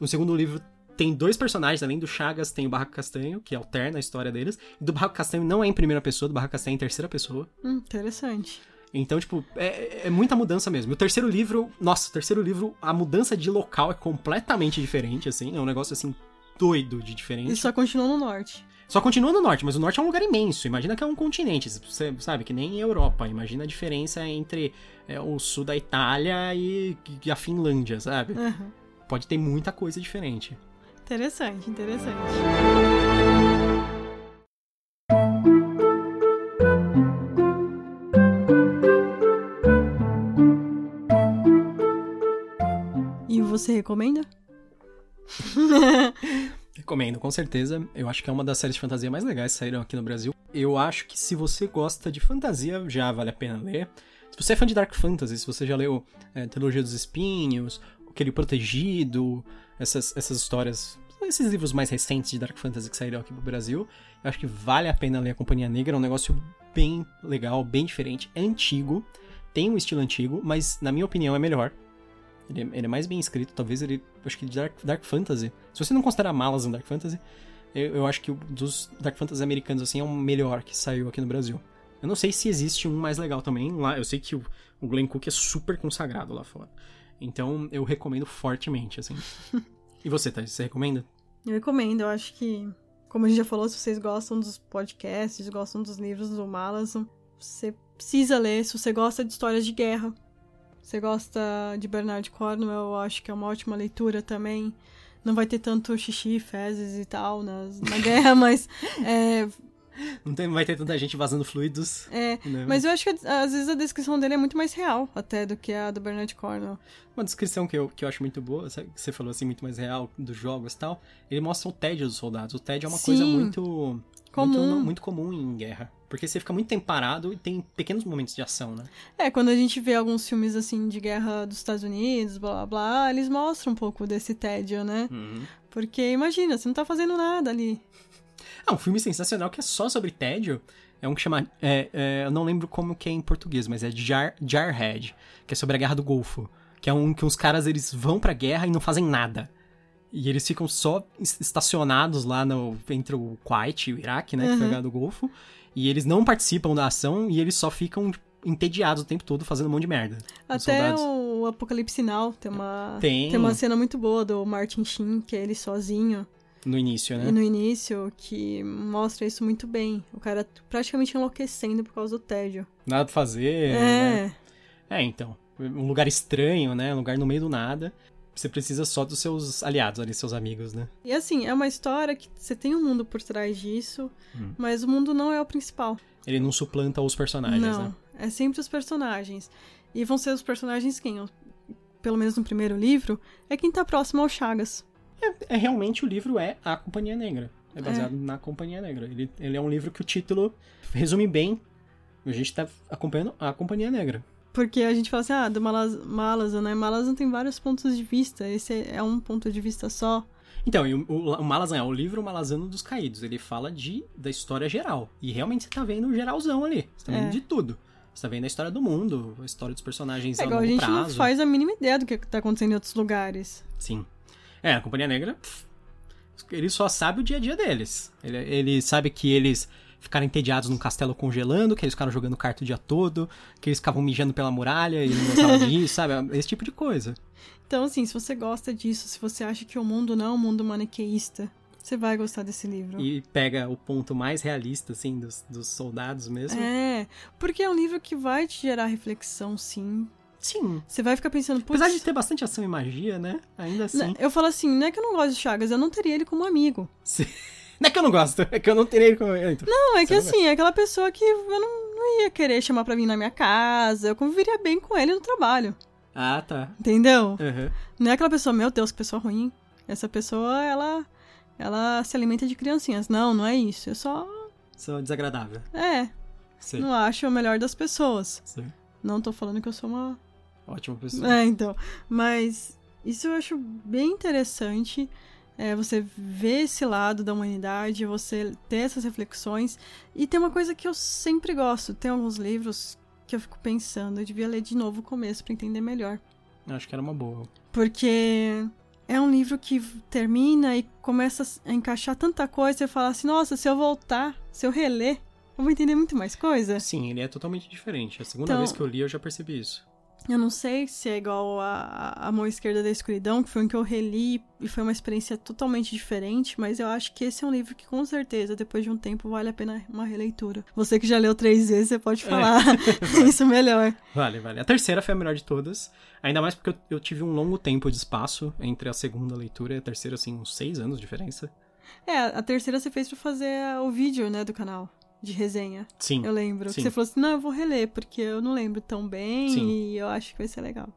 O segundo livro tem dois personagens, além do Chagas, tem o Barraco Castanho, que alterna a história deles. E do Barraco Castanho não é em primeira pessoa, do Barraco Castanho é em terceira pessoa. Hum, interessante. Então, tipo, é, é muita mudança mesmo. E o terceiro livro, nossa, o terceiro livro, a mudança de local é completamente diferente, assim. É um negócio, assim, doido de diferente. E só continua no norte. Só continua no norte, mas o norte é um lugar imenso. Imagina que é um continente, você sabe, que nem Europa. Imagina a diferença entre é, o sul da Itália e, e a Finlândia, sabe? Uhum. Pode ter muita coisa diferente. Interessante, interessante. Você recomenda? Recomendo, com certeza. Eu acho que é uma das séries de fantasia mais legais que saíram aqui no Brasil. Eu acho que se você gosta de fantasia, já vale a pena ler. Se você é fã de Dark Fantasy, se você já leu é, Trilogia dos Espinhos, Aquele Protegido, essas, essas histórias, esses livros mais recentes de Dark Fantasy que saíram aqui pro Brasil, eu acho que vale a pena ler a Companhia Negra. É um negócio bem legal, bem diferente, é antigo, tem um estilo antigo, mas na minha opinião é melhor. Ele é, ele é, mais bem escrito, talvez ele. Acho que de Dark, Dark Fantasy. Se você não considerar malas um Dark Fantasy, eu, eu acho que o dos Dark Fantasy americanos, assim, é o melhor que saiu aqui no Brasil. Eu não sei se existe um mais legal também. Lá, eu sei que o, o Glenn Cook é super consagrado lá fora. Então eu recomendo fortemente, assim. e você, Thais, você recomenda? Eu recomendo, eu acho que, como a gente já falou, se vocês gostam dos podcasts, gostam dos livros do Malazan, você precisa ler se você gosta de histórias de guerra. Você gosta de Bernard Cornwell, eu acho que é uma ótima leitura também. Não vai ter tanto xixi, fezes e tal nas, na guerra, mas é, Não tem, vai ter tanta gente vazando fluidos. é, né? mas eu acho que às vezes a descrição dele é muito mais real até do que a do Bernard Cornwell. Uma descrição que eu, que eu acho muito boa, que você falou assim, muito mais real dos jogos e tal, ele mostra o tédio dos soldados. O tédio é uma coisa Sim. muito Comum. Muito, muito comum em guerra. Porque você fica muito tempo parado e tem pequenos momentos de ação, né? É, quando a gente vê alguns filmes assim de guerra dos Estados Unidos, blá blá blá, eles mostram um pouco desse tédio, né? Porque imagina, você não tá fazendo nada ali. Ah, um filme sensacional que é só sobre tédio. É um que chama. é, é, eu não lembro como que é em português, mas é Jar, Jarhead, que é sobre a Guerra do Golfo. Que é um que os caras eles vão pra guerra e não fazem nada. E eles ficam só es- estacionados lá no, entre o Kuwait e o Iraque, né? Que foi a Uhum. Guerra do Golfo. E eles não participam da ação e eles só ficam entediados o tempo todo fazendo um monte de merda. Até o Apocalipse Now tem uma, Tem. uma cena muito boa do Martin Sheen, que é ele sozinho. No início, né? E no início, que mostra isso muito bem. O cara praticamente enlouquecendo por causa do tédio. Nada pra fazer. né? É. É, então. Um lugar estranho, né? Um lugar no meio do nada. Você precisa só dos seus aliados ali, seus amigos, né? E assim, é uma história que você tem um mundo por trás disso, Hum. mas o mundo não é o principal. Ele não suplanta os personagens, não, né? é sempre os personagens. E vão ser os personagens quem? Pelo menos no primeiro livro, é quem tá próximo ao Chagas. É, realmente o livro é A Companhia Negra. É baseado na Companhia Negra. Ele, ele é um livro que o título resume bem. A gente tá acompanhando a Companhia Negra. Porque a gente fala assim, ah, do Malaz Malazan, né? Malazan tem vários pontos de vista. Esse é um ponto de vista só. Então, e o, o, o Malazan é o livro Malazano dos Caídos. Ele fala de, da história geral. E realmente você tá vendo o geralzão ali. Você tá vendo É. de tudo. Você tá vendo a história do mundo, a história dos personagens É a igual a longo gente não prazo. faz a mínima ideia do que tá acontecendo em outros lugares. Sim. É, a Companhia Negra, pff, ele só sabe o dia a dia deles. Ele, ele sabe que eles ficaram entediados num castelo congelando, que eles ficaram jogando carta o dia todo, que eles ficavam mijando pela muralha e não gostavam disso, sabe? Esse tipo de coisa. Então, assim, se você gosta disso, se você acha que o mundo não é um mundo maniqueísta, você vai gostar desse livro. E pega o ponto mais realista, assim, dos, dos soldados mesmo. É, porque é um livro que vai te gerar reflexão, sim. Sim. Você vai ficar pensando. Apesar de ter bastante ação e magia, né? Ainda assim. Né, Eu falo assim, não é que eu não gosto de Chagas, eu não teria ele como amigo. Sim. Não é que eu não gosto, é que eu não terei com ele. Então. Não, é que assim, é aquela pessoa que eu não, não ia querer chamar pra vir na minha casa, eu conviveria bem com ele no trabalho, Ah, tá. entendeu? Uhum. Não é aquela pessoa, meu Deus, que pessoa ruim. Essa pessoa, ela, ela se alimenta de criancinhas. Não, não é isso. Eu só, Sou desagradável. é, Sim. não acho o melhor das pessoas. Sim. Não tô falando que eu sou uma Ótima pessoa. É, então. Mas isso eu acho bem interessante. É, você ver esse lado da humanidade, você ter essas reflexões. E tem uma coisa que eu sempre gosto: tem alguns livros que eu fico pensando, eu devia ler de novo o começo pra entender melhor. Acho que era uma boa. Porque é um livro que termina e começa a encaixar tanta coisa, você fala assim: nossa, se eu voltar, se eu reler, eu vou entender muito mais coisa. Sim, ele é totalmente diferente. A segunda Então- vez que eu li, eu já percebi isso. Eu não sei se é igual a, a Mão Esquerda da Escuridão, que foi um que eu reli e foi uma experiência totalmente diferente, mas eu acho que esse é um livro que com certeza, depois de um tempo, vale a pena uma releitura. Você que já leu três vezes, você pode falar isso melhor. Vale, vale. A terceira foi a melhor de todas. Ainda mais porque eu, eu tive um longo tempo de espaço entre a segunda leitura e a terceira, assim, uns seis anos de diferença. É, a terceira você fez pra fazer o vídeo, né, do canal. De resenha, Sim. eu lembro. Sim. Que você falou assim, não, eu vou reler, porque eu não lembro tão bem Sim. e eu acho que vai ser legal.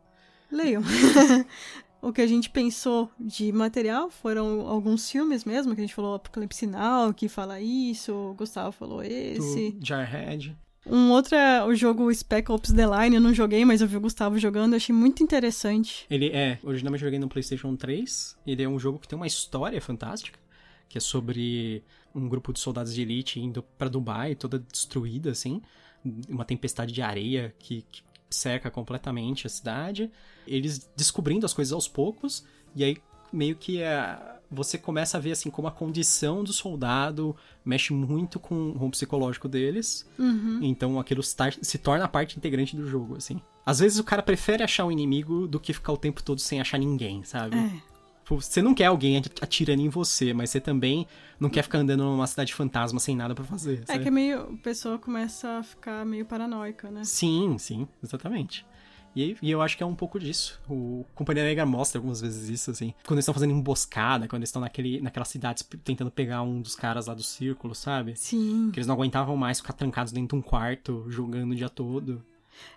Leiam. o que a gente pensou de material foram alguns filmes mesmo, que a gente falou Apocalipse Now, que fala isso, o Gustavo falou esse. Do Jarhead. Um outro é o jogo Spec Ops The Line, eu não joguei, mas eu vi o Gustavo jogando, eu achei muito interessante. Ele é, originalmente eu joguei no PlayStation 3. Ele é um jogo que tem uma história fantástica, que é sobre um grupo de soldados de elite indo pra Dubai, toda destruída, assim. Uma tempestade de areia que, que cerca completamente a cidade. Eles descobrindo as coisas aos poucos, e aí meio que é, você começa a ver assim como a condição do soldado mexe muito com, com o psicológico deles. Uhum. Então aquilo se torna parte integrante do jogo, assim. Às vezes o cara prefere achar um inimigo do que ficar o tempo todo sem achar ninguém, sabe? É. Tipo, Você não quer alguém atirando em você, mas você também não quer ficar andando numa cidade fantasma sem nada pra fazer. É sabe? que é meio. A pessoa começa a ficar meio paranoica, né? Sim, sim, exatamente. E, e eu acho que é um pouco disso. O Companhia Negra mostra algumas vezes isso, assim. Quando eles estão fazendo emboscada, quando eles estão naquele, naquela cidade tentando pegar um dos caras lá do círculo, sabe? Sim. Que eles não aguentavam mais ficar trancados dentro de um quarto, jogando o dia todo.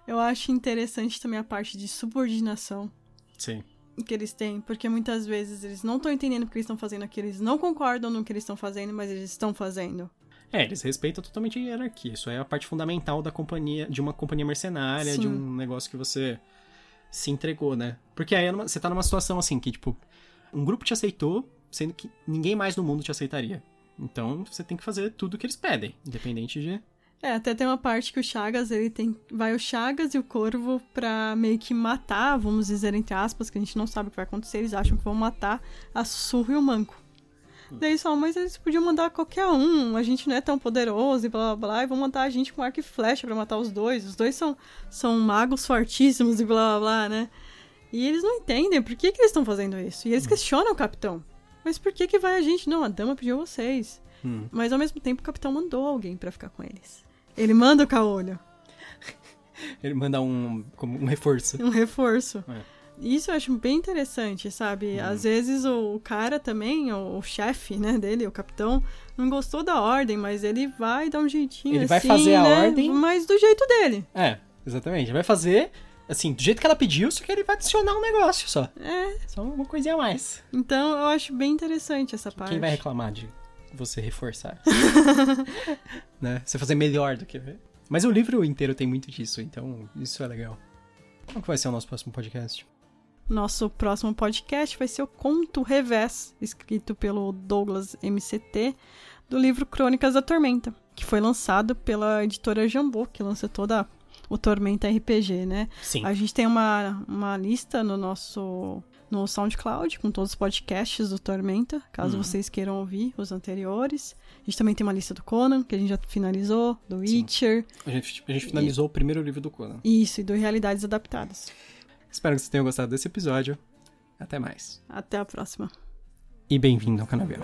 Eu acho interessante também a parte de subordinação Sim. Que eles têm, porque muitas vezes eles não estão entendendo o que eles estão fazendo aqui, eles não concordam no que eles estão fazendo, mas eles estão fazendo. É, eles respeitam totalmente a hierarquia. Isso é a parte fundamental da companhia, de uma companhia mercenária, de Sim. um negócio que você se entregou, né? Porque aí é você tá numa situação assim que, tipo, um grupo te aceitou, sendo que ninguém mais no mundo te aceitaria. Então você tem que fazer tudo o que eles pedem, independente de. É, até tem uma parte que o Chagas, ele tem. Vai o Chagas e o Corvo pra meio que matar, vamos dizer, entre aspas, que a gente não sabe o que vai acontecer, eles acham que vão matar a Sussurro e o Manco. Daí eles falam, mas eles podiam mandar qualquer um, a gente não é tão poderoso e blá blá blá, e vão matar a gente com arco e flecha pra matar os dois. Os dois são, são magos fortíssimos e blá blá blá, né? E eles não entendem por que, que eles estão fazendo isso. E eles questionam o capitão. Mas por que, que vai a gente? Não, a dama pediu vocês. Hum. Mas ao mesmo tempo o capitão mandou alguém pra ficar com eles. Ele manda o caolho, Ele manda um, como um reforço. um reforço. É. Isso eu acho bem interessante, sabe? Às vezes o cara também, o, o chefe, né, dele, o capitão, não gostou da ordem, mas ele vai dar um jeitinho Ele vai assim, fazer a né? ordem. Mas do jeito dele. É, exatamente. Ele vai fazer, assim, do jeito que ela pediu, só que ele vai adicionar um negócio só. É, Só uma coisinha a mais. então eu acho bem interessante essa parte. Quem vai reclamar de você reforçar? né? Você fazer melhor do que. Mas o livro inteiro tem muito disso, então isso é legal. Qual que vai ser o nosso próximo podcast? Nosso próximo podcast vai ser o Conto Revés, escrito pelo Douglas MCT, do livro Crônicas da Tormenta, que foi lançado pela editora Jambô, que lança toda o Tormenta RPG, né? Sim. A gente tem uma, uma lista no nosso no SoundCloud com todos os podcasts do Tormenta, caso Uhum. vocês queiram ouvir os anteriores. A gente também tem uma lista do Conan, que a gente já finalizou, do Witcher, A gente, a gente finalizou o primeiro livro do Conan. isso, e do Realidades Adaptadas. Espero que vocês tenham gostado desse episódio. Até mais. Até a próxima. E bem-vindo ao Canavial.